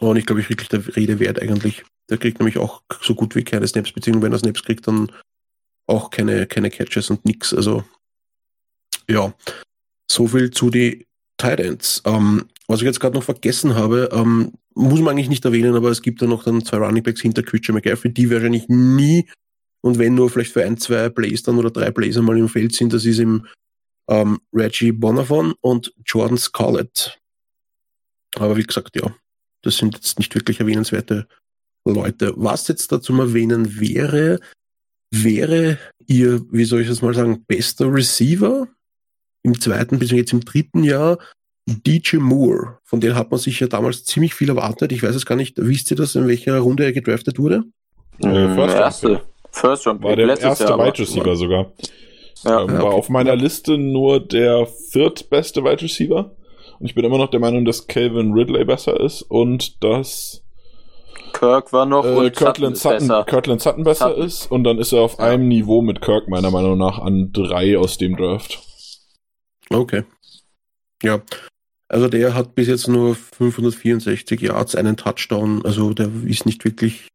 und ich glaube, ich wirklich der Rede wert eigentlich. Der kriegt nämlich auch so gut wie keine Snaps, beziehungsweise wenn er Snaps kriegt, dann auch keine, keine Catches und nix. Also, ja, so viel zu den Titans. Ähm, was ich jetzt gerade noch vergessen habe, ähm, muss man eigentlich nicht erwähnen, aber es gibt da noch dann zwei Runningbacks hinter Christian McGaffrey, die wahrscheinlich nie und wenn nur vielleicht für ein, zwei Plays dann oder drei Plays einmal im Feld sind, das ist im ähm, Reggie Bonafon und Jordan Scarlett. Aber wie gesagt, ja, das sind jetzt nicht wirklich erwähnenswerte Leute. Was jetzt dazu erwähnen wäre, wäre ihr, wie soll ich das mal sagen, bester Receiver im zweiten bis jetzt im dritten Jahr DJ Moore. Von dem hat man sich ja damals ziemlich viel erwartet. Ich weiß es gar nicht. Wisst ihr das, in welcher Runde er gedraftet wurde? Äh, First erste. First Round War der erste Jahr, Wide Receiver sogar. Ja, ähm, ja, war okay. auf meiner Liste nur der viertbeste Wide Receiver. Und ich bin immer noch der Meinung, dass Calvin Ridley besser ist und dass Kirk war noch äh, und Kirtland Sutton, Sutton, besser. Kirtland Sutton besser Sutton. ist und dann ist er auf ja. einem Niveau mit Kirk meiner Meinung nach an drei aus dem Draft. Okay. Ja. Also der hat bis jetzt nur 564 Yards, einen Touchdown. Also der ist nicht wirklich.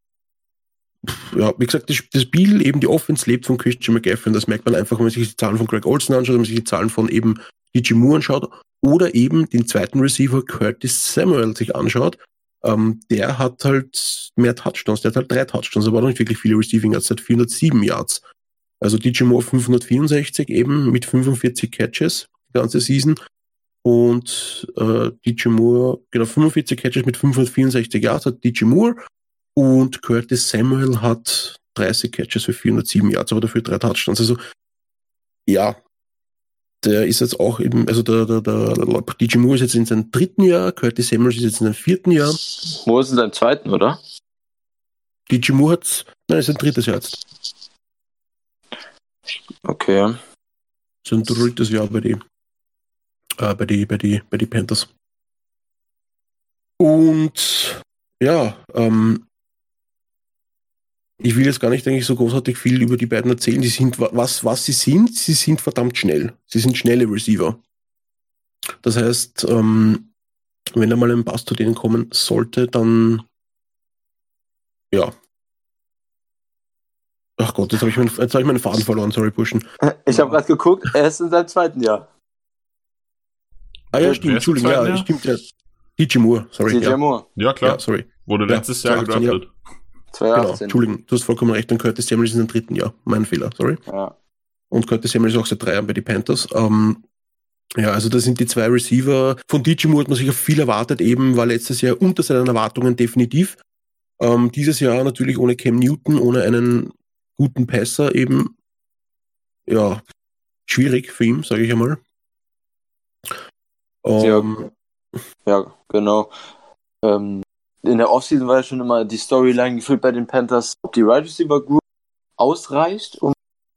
Ja, wie gesagt, das, Spiel, eben die Offense lebt von Christian McGaffrey. Das merkt man einfach, wenn man sich die Zahlen von Greg Olsen anschaut, wenn man sich die Zahlen von eben DJ Moore anschaut oder eben den zweiten Receiver Curtis Samuel sich anschaut, ähm, der hat halt mehr Touchdowns, der hat halt drei Touchdowns, aber noch nicht wirklich viele Receiving Yards, hat 407 Yards. Also DJ Moore 564 eben mit 45 Catches die ganze Season und äh, DJ Moore, genau 45 Catches mit 564 Yards hat DJ Moore und Curtis Samuel hat 30 Catches für 407 Yards, aber dafür drei Touchdowns. Also ja, der ist jetzt auch eben, also der, der, der DJ Moore ist jetzt in seinem dritten Jahr, Curtis Samuels ist jetzt in seinem vierten Jahr. Moore ist in seinem zweiten, oder? DJ Moore hat, nein, ist sein drittes Jahr jetzt. Okay. Sein drittes Jahr bei die, äh, bei die, bei die, bei die Panthers. Und ja, ähm, ich will jetzt gar nicht eigentlich so großartig viel über die beiden erzählen. Die sind, was, was sie sind, sie sind verdammt schnell. Sie sind schnelle Receiver. Das heißt, ähm, wenn da mal ein Pass zu denen kommen sollte, dann ja. Ach Gott, jetzt habe ich, mein, hab ich meinen Faden verloren, sorry, Burschen. Ich habe gerade geguckt, er ist in seinem zweiten Jahr. Ah ja, stimmt, Entschuldigung, ja, stimmt, ja. DJ Moore, sorry. DJ ja. Moore. Ja, klar. Ja, sorry. Wurde letztes ja, Jahr gedraftet. 2018. Genau, Entschuldigung, du hast vollkommen recht, und Curtis Samuel ist in im dritten Jahr. Mein Fehler, sorry. Ja. Und Curtis Samuel ist auch seit drei Jahren bei den Panthers. Ähm, ja, also das sind die zwei Receiver. Von DJ Moore hat man sich auf viel erwartet, eben war letztes Jahr unter seinen Erwartungen definitiv. Ähm, dieses Jahr natürlich ohne Cam Newton, ohne einen guten Passer eben, ja, schwierig für ihn, sage ich einmal. Ähm, ja, ja, genau. Ähm, in der Offseason war ja schon immer die Storyline gefühlt bei den Panthers, ob die Right Receiver Group ausreicht, um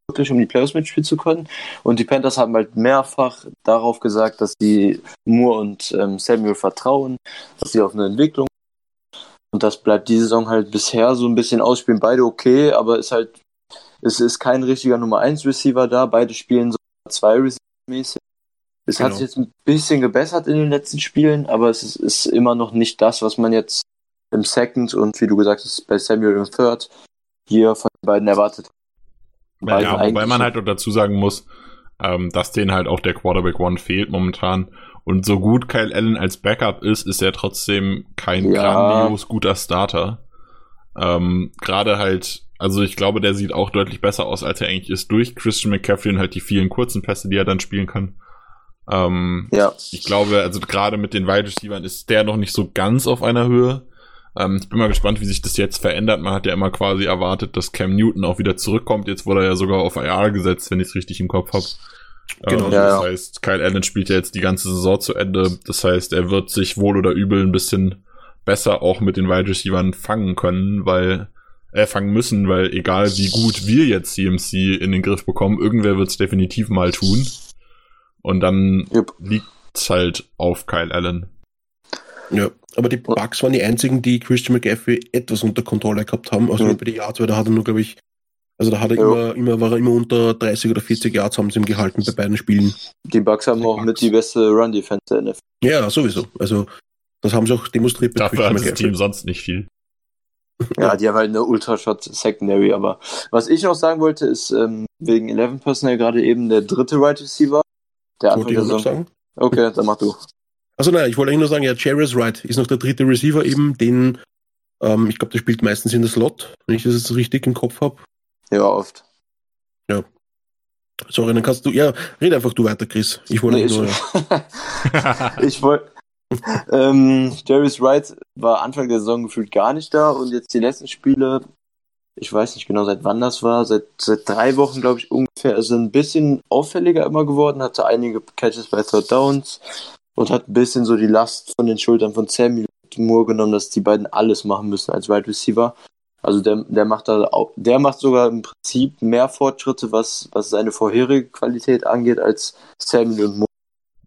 wirklich um die Playoffs mitspielen zu können. Und die Panthers haben halt mehrfach darauf gesagt, dass sie Moore und ähm, Samuel vertrauen, dass sie auf eine Entwicklung. Und das bleibt die Saison halt bisher so ein bisschen ausspielen. Beide okay, aber ist halt, es ist kein richtiger Nummer 1 Receiver da. Beide spielen so zwei Receiver mäßig. Es genau. hat sich jetzt ein bisschen gebessert in den letzten Spielen, aber es ist, ist, immer noch nicht das, was man jetzt im Second und wie du gesagt hast, bei Samuel im Third hier von den beiden erwartet hat. Ja, wobei man halt auch dazu sagen muss, ähm, dass denen halt auch der Quarterback One fehlt momentan. Und so gut Kyle Allen als Backup ist, ist er trotzdem kein ja. grandios guter Starter. Ähm, Gerade halt, also ich glaube, der sieht auch deutlich besser aus, als er eigentlich ist, durch Christian McCaffrey und halt die vielen kurzen Pässe, die er dann spielen kann. Ähm, ja. Ich glaube, also gerade mit den Wide Receivers ist der noch nicht so ganz auf einer Höhe. Ähm, ich bin mal gespannt, wie sich das jetzt verändert. Man hat ja immer quasi erwartet, dass Cam Newton auch wieder zurückkommt. Jetzt wurde er ja sogar auf IR gesetzt, wenn ich es richtig im Kopf habe. Genau, ähm, ja, das ja. heißt, Kyle Allen spielt ja jetzt die ganze Saison zu Ende. Das heißt, er wird sich wohl oder übel ein bisschen besser auch mit den Wide Receivers fangen können, weil äh, fangen müssen, weil egal wie gut wir jetzt CMC in den Griff bekommen, irgendwer wird es definitiv mal tun. Und dann yep. liegt's halt auf Kyle Allen. Ja, aber die Bugs waren die einzigen, die Christian McGaffrey etwas unter Kontrolle gehabt haben. Also mhm. bei den Yards, weil da hat er nur, glaube ich, also da hat er ja. immer, immer, war er immer unter 30 oder 40 Yards haben sie ihm gehalten bei beiden Spielen. Die Bugs haben die auch Bugs. mit die beste Run-Defense der NFL. Ja, sowieso. Also das haben sie auch demonstriert bei Dafür hat das Team sonst nicht viel. Ja, die haben halt eine Ultra-Shot Secondary, aber was ich noch sagen wollte, ist ähm, wegen 11 Personnel gerade eben der dritte Right Receiver. Der Anfang der Saison. Okay, dann mach du. Also nein, ich wollte eigentlich nur sagen, ja, Jarvis Wright ist noch der dritte Receiver eben, den, ähm, ich glaube, der spielt meistens in der Slot, wenn ich das jetzt richtig im Kopf habe. Ja, oft. Ja. Sorry, dann kannst du, ja, red einfach du weiter, Chris. Ich wollte nee, nur, ja. ich wollte, ähm, Jarvis Wright war Anfang der Saison gefühlt gar nicht da und jetzt die letzten Spiele, ich weiß nicht genau seit wann das war, seit, seit drei Wochen glaube ich ungefähr, ist ein bisschen auffälliger immer geworden, hatte einige Catches bei Third Downs, und hat ein bisschen so die Last von den Schultern von Samuel Moore genommen, dass die beiden alles machen müssen als Wide right Receiver. Also der, der macht da auch, der macht sogar im Prinzip mehr Fortschritte, was, was seine vorherige Qualität angeht, als Samuel und Moore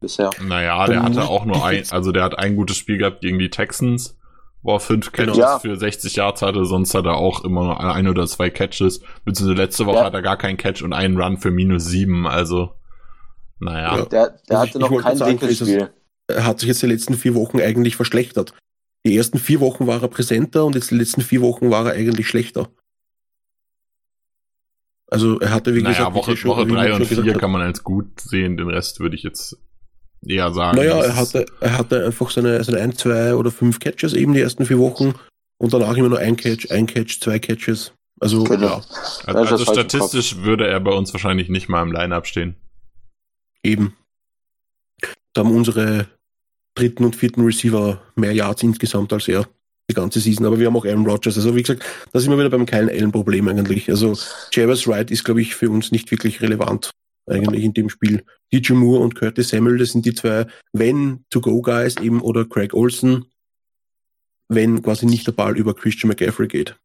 bisher. Naja, der hatte auch nur ein, also der hat ein gutes Spiel gehabt gegen die Texans, wo er fünf Catches ja. für 60 Yards hatte, sonst hat er auch immer nur ein oder zwei Catches, beziehungsweise letzte Woche ja. hat er gar keinen Catch und einen Run für minus sieben, also naja. Ja. Der, der hatte noch kein dickes Spiel. Er hat sich jetzt die letzten vier Wochen eigentlich verschlechtert. Die ersten vier Wochen war er präsenter und jetzt die letzten vier Wochen war er eigentlich schlechter. Also er hatte, wie naja, gesagt, Woche, Woche drei und vier kann man als gut sehen, den Rest würde ich jetzt eher sagen. Naja, er hatte, er hatte einfach seine, seine ein, zwei oder fünf Catches eben die ersten vier Wochen und danach immer nur ein Catch, ein Catch, zwei Catches. Also, genau. ja. Also, also statistisch würde er bei uns wahrscheinlich nicht mal im Line-Up stehen. Eben. Da haben unsere dritten und vierten Receiver mehr Yards insgesamt als er die ganze Season. Aber wir haben auch Aaron Rodgers. Also wie gesagt, da sind wir wieder beim Kyle Allen Problem eigentlich. Also Jarvis Wright ist, glaube ich, für uns nicht wirklich relevant eigentlich in dem Spiel. DJ Moore und Curtis Samuel, das sind die zwei wenn To-Go-Guys eben oder Craig Olsen, wenn quasi nicht der Ball über Christian McCaffrey geht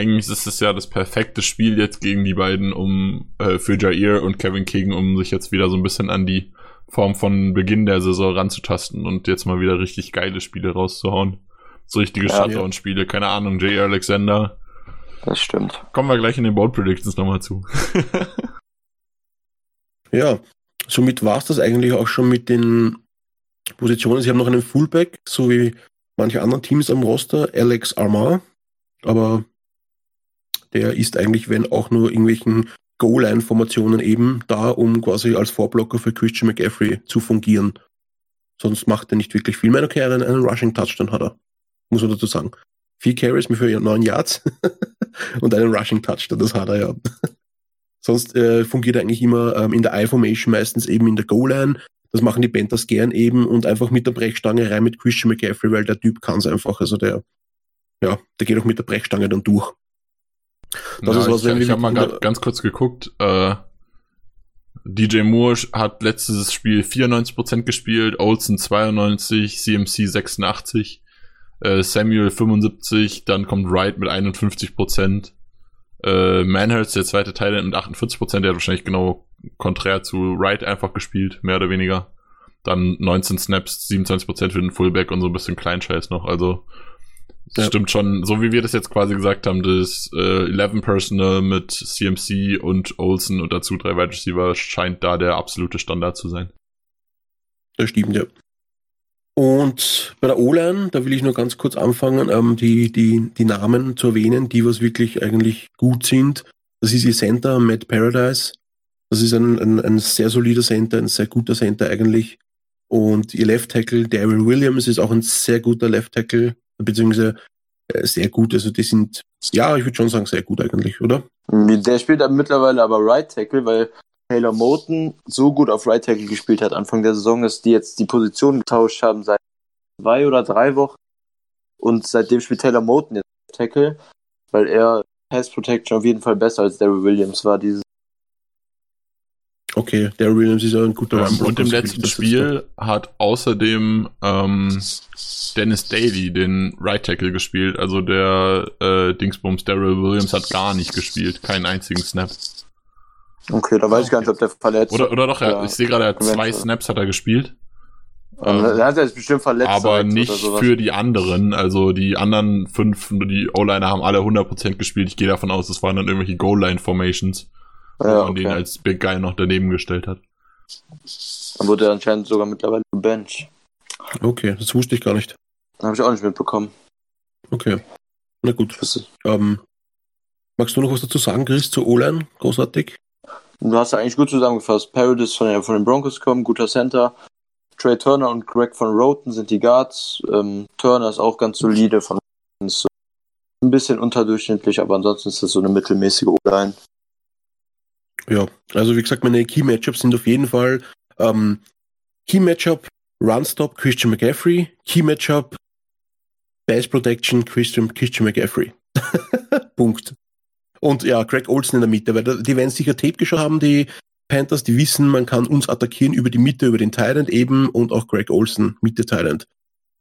eigentlich ist es ja das perfekte Spiel jetzt gegen die beiden, um äh, für Jair und Kevin King, um sich jetzt wieder so ein bisschen an die Form von Beginn der Saison ranzutasten und jetzt mal wieder richtig geile Spiele rauszuhauen. So richtige ja, Shutdown-Spiele, keine Ahnung, Jair Alexander. Das stimmt. Kommen wir gleich in den Board Predictions nochmal zu. ja, somit war es das eigentlich auch schon mit den Positionen. Sie haben noch einen Fullback, so wie manche anderen Teams am Roster, Alex Armar. Aber der ist eigentlich, wenn auch nur irgendwelchen Goal-Line-Formationen eben da, um quasi als Vorblocker für Christian McCaffrey zu fungieren. Sonst macht er nicht wirklich viel. Mein okay, einen, einen Rushing-Touchdown hat er. Muss man dazu sagen. Vier Carries mit für neun Yards und einen Rushing-Touchdown, das hat er ja. Sonst äh, fungiert er eigentlich immer ähm, in der I-Formation, meistens eben in der Goal-Line. Das machen die Panthers gern eben und einfach mit der Brechstange rein mit Christian McCaffrey, weil der Typ kann es einfach. Also der ja, der geht auch mit der Brechstange dann durch. Das ja, ist was, ich, wenn ich habe mal grad, ganz kurz geguckt. Äh, DJ Moore hat letztes Spiel 94% gespielt, Olsen 92, CMC 86, äh, Samuel 75, dann kommt Wright mit 51%, äh, Manhurst, der zweite Teil mit 48%, der hat wahrscheinlich genau konträr zu Wright einfach gespielt, mehr oder weniger. Dann 19 Snaps, 27% für den Fullback und so ein bisschen Kleinscheiß noch, also ja. Stimmt schon, so wie wir das jetzt quasi gesagt haben, das äh, 11 Personal mit CMC und Olsen und dazu drei Wide Receiver scheint da der absolute Standard zu sein. Das stimmt, ja. Und bei der O-Line, da will ich nur ganz kurz anfangen, ähm, die, die, die Namen zu erwähnen, die was wirklich eigentlich gut sind. Das ist ihr Center, Matt Paradise. Das ist ein, ein, ein sehr solider Center, ein sehr guter Center eigentlich. Und ihr Left Tackle, Daryl Williams, ist auch ein sehr guter Left Tackle beziehungsweise äh, sehr gut. Also die sind, ja, ich würde schon sagen, sehr gut eigentlich, oder? Der spielt mittlerweile aber Right Tackle, weil Taylor Moten so gut auf Right Tackle gespielt hat Anfang der Saison, dass die jetzt die Position getauscht haben seit zwei oder drei Wochen. Und seitdem spielt Taylor Moten jetzt Tackle, weil er Pass Protection auf jeden Fall besser als Daryl Williams war dieses Okay, der Williams ist ja ein guter ähm, Und im letzten Spiel hat außerdem ähm, Dennis Daly den Right Tackle gespielt. Also der äh, Dingsbums Daryl Williams hat gar nicht gespielt, keinen einzigen Snap. Okay, da weiß ich gar nicht, ob der verletzt Oder, oder doch, ja, ich sehe gerade, er hat zwei Snaps hat er gespielt. Ähm, er hat sich bestimmt verletzt. Aber nicht für die anderen. Also die anderen fünf, die O-Liner haben alle 100% gespielt. Ich gehe davon aus, es waren dann irgendwelche Goal-Line-Formations ja, man okay. den als Big Guy noch daneben gestellt hat. Dann wurde er anscheinend sogar mittlerweile gebencht. Okay, das wusste ich gar nicht. Habe ich auch nicht mitbekommen. Okay. Na gut. Ähm, magst du noch was dazu sagen, Chris, zu O-Line? Großartig. Du hast ja eigentlich gut zusammengefasst. Paradis von, von den Broncos kommen, guter Center. Trey Turner und Greg von Roten sind die Guards. Ähm, Turner ist auch ganz solide, von so ein bisschen unterdurchschnittlich, aber ansonsten ist das so eine mittelmäßige O-Line. Ja, also wie gesagt, meine Key-Matchups sind auf jeden Fall ähm, Key-Matchup Run-Stop Christian McCaffrey, Key-Matchup Pass Protection Christian, Christian McCaffrey. Punkt. Und ja, Greg Olsen in der Mitte, weil die werden sicher Tape geschaut haben, die Panthers, die wissen, man kann uns attackieren über die Mitte, über den Thailand eben und auch Greg Olsen, Mitte Thailand.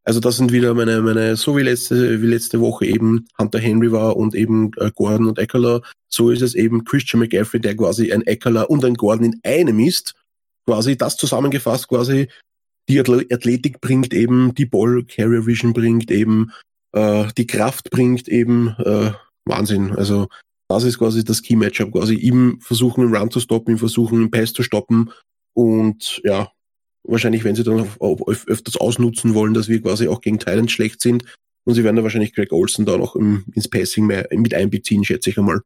Also das sind wieder meine, meine, so wie letzte, wie letzte Woche eben Hunter Henry war und eben äh, Gordon und Eckler, so ist es eben Christian McGaffrey, der quasi ein Eckler und ein Gordon in einem ist. Quasi das zusammengefasst, quasi die Athletik bringt eben, die Ball Carrier Vision bringt eben, äh, die Kraft bringt eben, äh, Wahnsinn. Also das ist quasi das Key Matchup, quasi ihm versuchen, einen Run zu stoppen, ihm versuchen, einen Pass zu stoppen und ja, wahrscheinlich, wenn sie dann auf, auf, öfters ausnutzen wollen, dass wir quasi auch gegen Thailand schlecht sind. Und sie werden da wahrscheinlich Greg Olsen da noch im, ins Passing mehr mit einbeziehen, schätze ich einmal.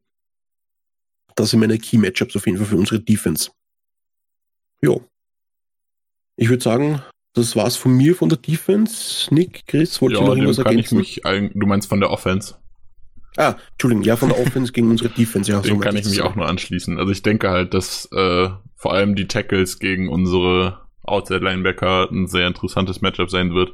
Das sind meine Key Matchups auf jeden Fall für unsere Defense. Jo. Ich würde sagen, das war's von mir von der Defense. Nick, Chris, wollt ja, ihr noch irgendwas ergänzen? Ich mich, du meinst von der Offense? Ah, Entschuldigung, ja, von der Offense gegen unsere Defense, ja. Dem so kann ich mich auch nur anschließen. Also ich denke halt, dass äh, vor allem die Tackles gegen unsere Outside-Linebacker ein sehr interessantes Matchup sein wird.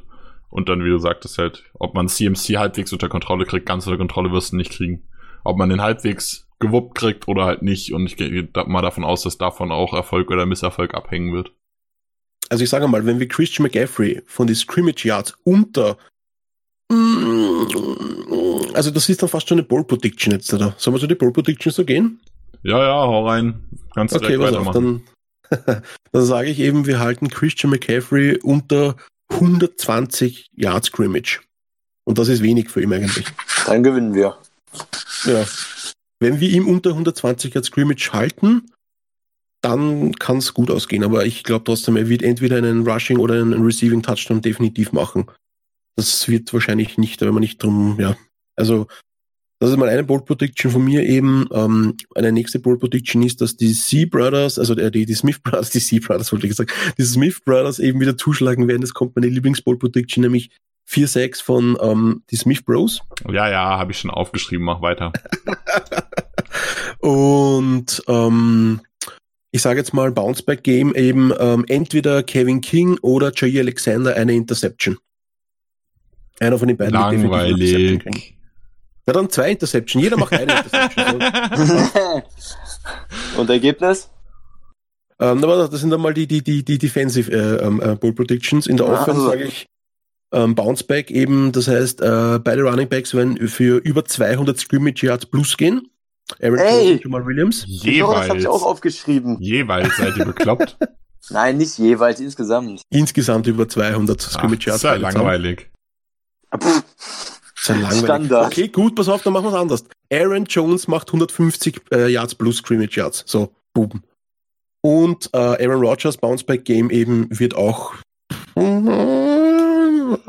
Und dann, wie du sagtest, halt, ob man CMC halbwegs unter Kontrolle kriegt, ganz unter Kontrolle wirst du nicht kriegen. Ob man den halbwegs gewuppt kriegt oder halt nicht. Und ich gehe mal davon aus, dass davon auch Erfolg oder Misserfolg abhängen wird. Also ich sage mal, wenn wir Christian McGaffrey von den Scrimmage Yards unter also das ist dann fast schon eine Ball Prediction jetzt, oder? Sollen wir so die Ball Prediction so gehen? Ja, ja, hau rein. Ganz okay, direkt weitermachen. Auf, dann dann sage ich eben, wir halten Christian McCaffrey unter 120 Yards Scrimmage. Und das ist wenig für ihn eigentlich. Dann gewinnen wir. Ja. Wenn wir ihm unter 120 Yards Scrimmage halten, dann kann es gut ausgehen. Aber ich glaube trotzdem, er wird entweder einen Rushing oder einen Receiving Touchdown definitiv machen. Das wird wahrscheinlich nicht, wenn man nicht drum, ja. Also das ist mal eine Bold Prediction von mir eben. Ähm, eine nächste Bold Prediction ist, dass die C Brothers, also die, die Smith Brothers, die C Brothers wollte ich sagen, die Smith Brothers eben wieder zuschlagen werden. Das kommt meine Lieblings-Bold Prediction, nämlich 4-6 von ähm, die Smith Bros. Ja, ja, habe ich schon aufgeschrieben, mach weiter. Und ähm, ich sage jetzt mal Bounceback Game eben ähm, entweder Kevin King oder Jay Alexander eine Interception. Einer von den beiden. Langweilig. Na dann zwei Interception. Jeder macht eine Interception. Und Ergebnis? Ähm, aber das sind dann mal die, die, die, die Defensive äh, ähm, äh, Ball Predictions. In der Ah, Offense also. sage ich ähm, Bounceback eben, das heißt, äh, beide Running Backs werden für über 200 Scrimmage Yards plus gehen. Aaron Ey! Und Jamal Williams. Genau, das habe ich auch Jeweils. aufgeschrieben. Jeweils seid ihr bekloppt. Nein, nicht jeweils, insgesamt. Insgesamt über 200 Ach, Scrimmage Yards. ist ja langweilig. Standard. Okay, gut, pass auf, dann machen wir es anders. Aaron Jones macht 150 äh, Yards plus Scrimmage Yards. So, buben. Und äh, Aaron Rodgers Bounceback Game eben wird auch nehmen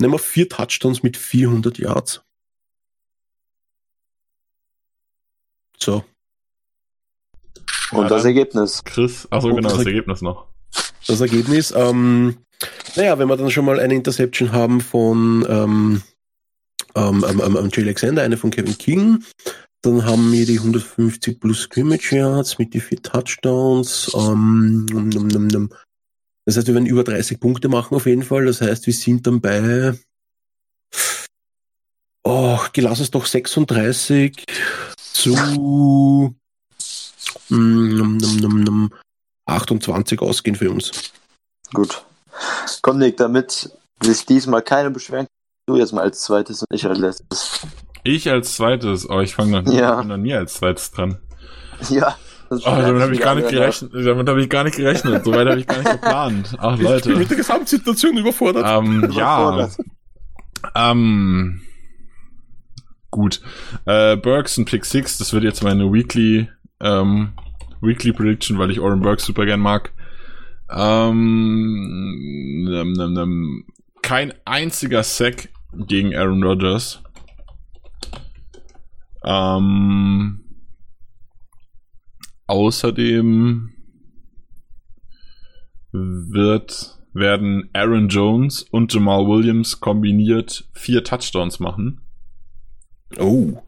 wir vier Touchdowns mit 400 Yards. So, Und Ja, das Ergebnis. Chris, achso, genau, das das Erg- Ergebnis noch. Das Ergebnis. Ähm, naja, wenn wir dann schon mal eine Interception haben von ähm, ähm, ähm, Jay Alexander, eine von Kevin King, dann haben wir die 150 plus Scrimmage Yards mit die vier Touchdowns. Ähm, num, num, num. Das heißt, wir werden über 30 Punkte machen auf jeden Fall. Das heißt, wir sind dann bei Oh, gelass es doch 36 zu mm, num, num, num, num, 28 ausgehen für uns. Gut. Komm, Nick, damit sich diesmal keine beschweren kann, du jetzt mal als zweites und ich als letztes. Ich als zweites, oh, ich fange dann, Ja. dann nie als zweites dran. Ja. Das Oh, damit habe ich gar nicht gerechnet. Damit habe ich gar nicht gerechnet. So weit habe ich gar nicht geplant. Ach Ich bin Leute. mit der Gesamtsituation überfordert. Ähm, ja. Ähm, gut. Äh, Burks und Pick 6, das wird jetzt meine Weekly, ähm, Weekly Prediction, weil ich Oren Burks super gern mag. Ähm, nem, nem, nem, kein einziger Sack gegen Aaron Rodgers. Ähm, außerdem wird, werden Aaron Jones und Jamal Williams kombiniert vier Touchdowns machen. Oh.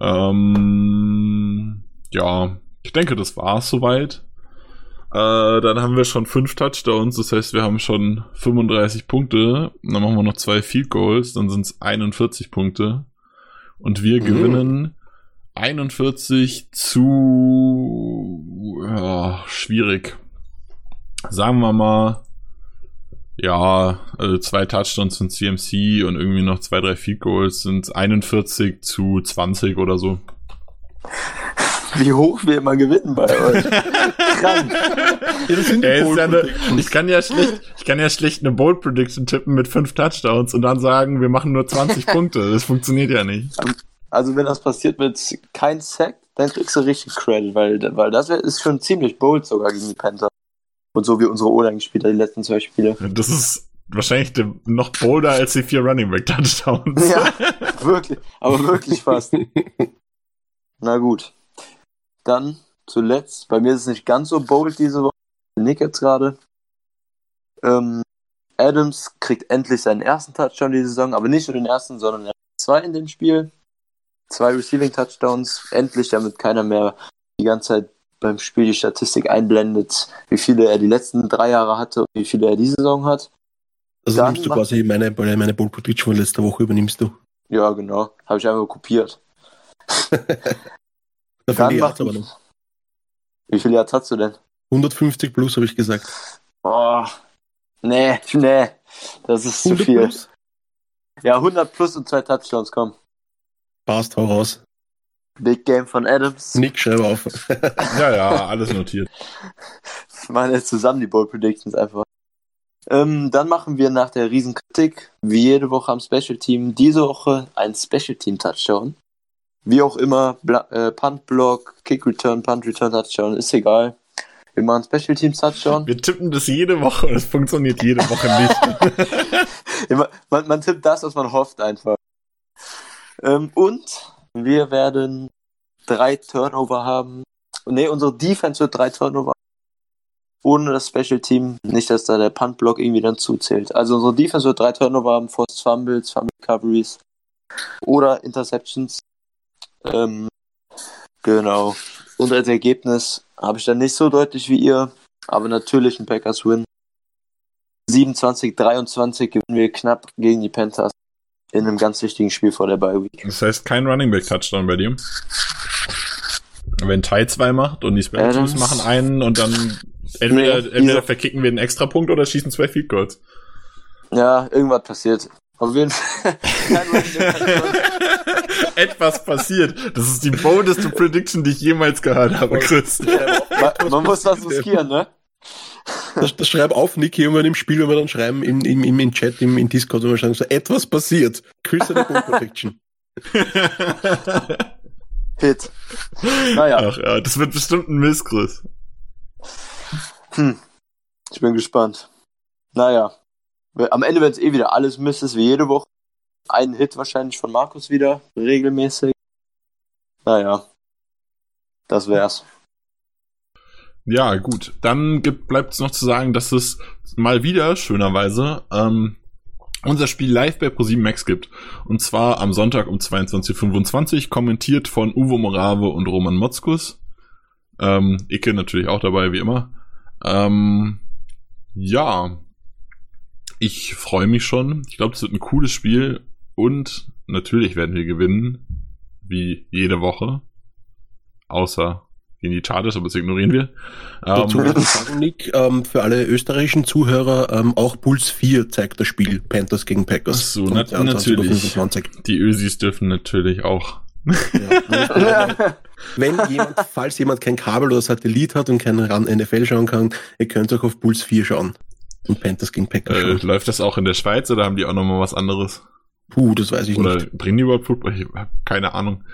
Ähm, ja, ich denke, das war's soweit. Äh, dann haben wir schon fünf Touchdowns, das heißt, wir haben schon 35 Punkte. Dann machen wir noch zwei Field Goals, dann sind es 41 Punkte. Und wir Mhm. gewinnen 41 zu ja, schwierig. Sagen wir mal, ja, also zwei Touchdowns von CMC und irgendwie noch zwei, drei Field Goals sind 41 zu 20 oder so. Wie hoch wir immer gewinnen bei euch. Krank. Ey, ja eine, ich kann ja schlecht, ich kann ja schlecht eine Bold Prediction tippen mit fünf Touchdowns und dann sagen, wir machen nur 20 Punkte. Das funktioniert ja nicht. Also wenn das passiert mit kein Sack, dann kriegst du richtig Credit, weil, weil das ist schon ziemlich bold sogar gegen die Panther. Und so wie unsere O-Line gespielt hat, die letzten zwei Spiele. Das ist wahrscheinlich noch bolder als die vier Running Back Touchdowns. Ja, wirklich. Aber wirklich fast. Na gut. Dann zuletzt, bei mir ist es nicht ganz so bold diese Woche. Nick jetzt gerade. Ähm, Adams kriegt endlich seinen ersten Touchdown diese Saison, aber nicht nur den ersten, sondern er zwei in dem Spiel. Zwei Receiving Touchdowns. Endlich, damit keiner mehr die ganze Zeit beim Spiel die Statistik einblendet, wie viele er die letzten drei Jahre hatte und wie viele er diese Saison hat. Also Dann nimmst du quasi meine, meine Prediction von letzter Woche übernimmst du. Ja, genau. Habe ich einfach kopiert. Da Dann die aber noch. Wie viele Yards hast du denn? 150 plus, habe ich gesagt. Oh, nee, nee. Das ist zu 100 viel. plus? Ja, 100 plus und zwei Touchdowns, komm. Passt, hau raus. Big Game von Adams. Nick, schreib auf. ja, ja, alles notiert. Wir machen jetzt zusammen die Bold Predictions einfach. Ähm, dann machen wir nach der Riesenkritik, wie jede Woche am Special Team, diese Woche ein Special Team Touchdown. Wie auch immer, Bla äh, Punt Block, Kick Return, Punt Return Touchdown, ist egal. Wir machen Special Teams Touchdown. Wir tippen das jede Woche und es funktioniert jede Woche nicht. Immer, man, man tippt das, was man hofft einfach. Ähm, und wir werden drei Turnover haben. Nee, unsere Defense wird drei Turnover. Ohne das Special Team. Nicht, dass da der Punt-Block irgendwie dann zuzählt. Also unsere Defense wird drei Turnover haben. Forced Fumbles, Fumble Recoveries oder Interceptions. Ähm, genau. Und als Ergebnis habe ich dann nicht so deutlich wie ihr. Aber natürlich ein Packers Win. 27, 23 gewinnen wir knapp gegen die Panthers in einem ganz wichtigen Spiel vor der Bye Week. Das heißt kein Running Back Touchdown bei dir. Wenn Ty zwei macht und die Special Teams Adams. machen einen und dann entweder, Nee, entweder verkicken wir einen Extrapunkt oder schießen zwei Field Goals. Ja, irgendwas passiert. Auf jeden Fall. Etwas passiert. Das ist die boldeste Prediction, die ich jemals gehört habe, Chris. man muss was riskieren, ne? Das, das schreib auf, Niki, und wenn im Spiel, wenn wir dann schreiben, im, im, im, Chat, im, im Discord, wenn wir schreiben, so etwas passiert. Chris eine Goal Protection. Hit. Naja, Ach ja, das wird bestimmt ein Chris. hm. ich bin gespannt. Naja, am Ende wird es eh wieder alles Misses wie jede Woche. Ein Hit wahrscheinlich von Markus wieder, regelmäßig. Naja, das wär's. Ja, gut. Dann bleibt es noch zu sagen, dass es mal wieder, schönerweise, ähm, unser Spiel live bei Pro7 Max gibt. Und zwar am Sonntag um 22.25 Uhr, kommentiert von Uwe Morave und Roman Motzkus. Ähm, Icke natürlich auch dabei, wie immer. Ähm, ja, ich freue mich schon. Ich glaube, es wird ein cooles Spiel. Und natürlich werden wir gewinnen, wie jede Woche. Außer gegen die Chargers, aber das ignorieren wir. Dazu Ähm, sagen, Nick, ähm, für alle österreichischen Zuhörer, ähm, auch Puls 4 zeigt das Spiel Panthers gegen Packers. Ach so, Um na- 22:25. natürlich. die Ösis dürfen natürlich auch. Ja. Wenn jemand, falls jemand kein Kabel oder Satellit hat und keinen RAN NFL schauen kann, ihr könnt auch auf Puls 4 schauen. Und Panthers gegen Packers Äh, schauen. läuft das auch in der Schweiz oder haben die auch nochmal was anderes? Puh, das weiß ich Oder nicht. bringen die überhaupt Football? Ich hab keine Ahnung.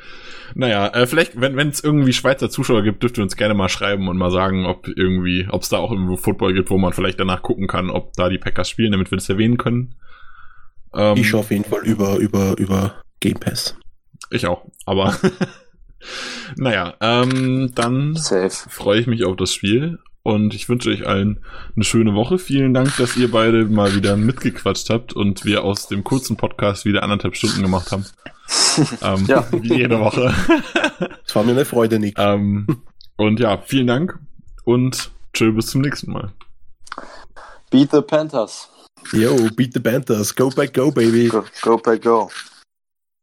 Naja, äh, vielleicht, wenn es irgendwie Schweizer Zuschauer gibt, dürft ihr uns gerne mal schreiben und mal sagen, ob irgendwie, ob es da auch irgendwo Football gibt, wo man vielleicht danach gucken kann, ob da die Packers spielen, damit wir das erwähnen können. Ähm, Ich schaue auf jeden Fall über, über, über Game Pass. Ich auch, aber naja, ähm, dann freue ich mich auf das Spiel und ich wünsche euch allen eine schöne Woche. Vielen Dank, dass ihr beide mal wieder mitgequatscht habt und wir aus dem kurzen Podcast wieder anderthalb Stunden gemacht haben. ähm, Ja. Wie jede Woche. Es war mir eine Freude, Nick. ähm, und ja, vielen Dank und tschö, bis zum nächsten Mal. Beat the Panthers. Yo, beat the Panthers. Go back, go, baby. Go, go, Pack, go.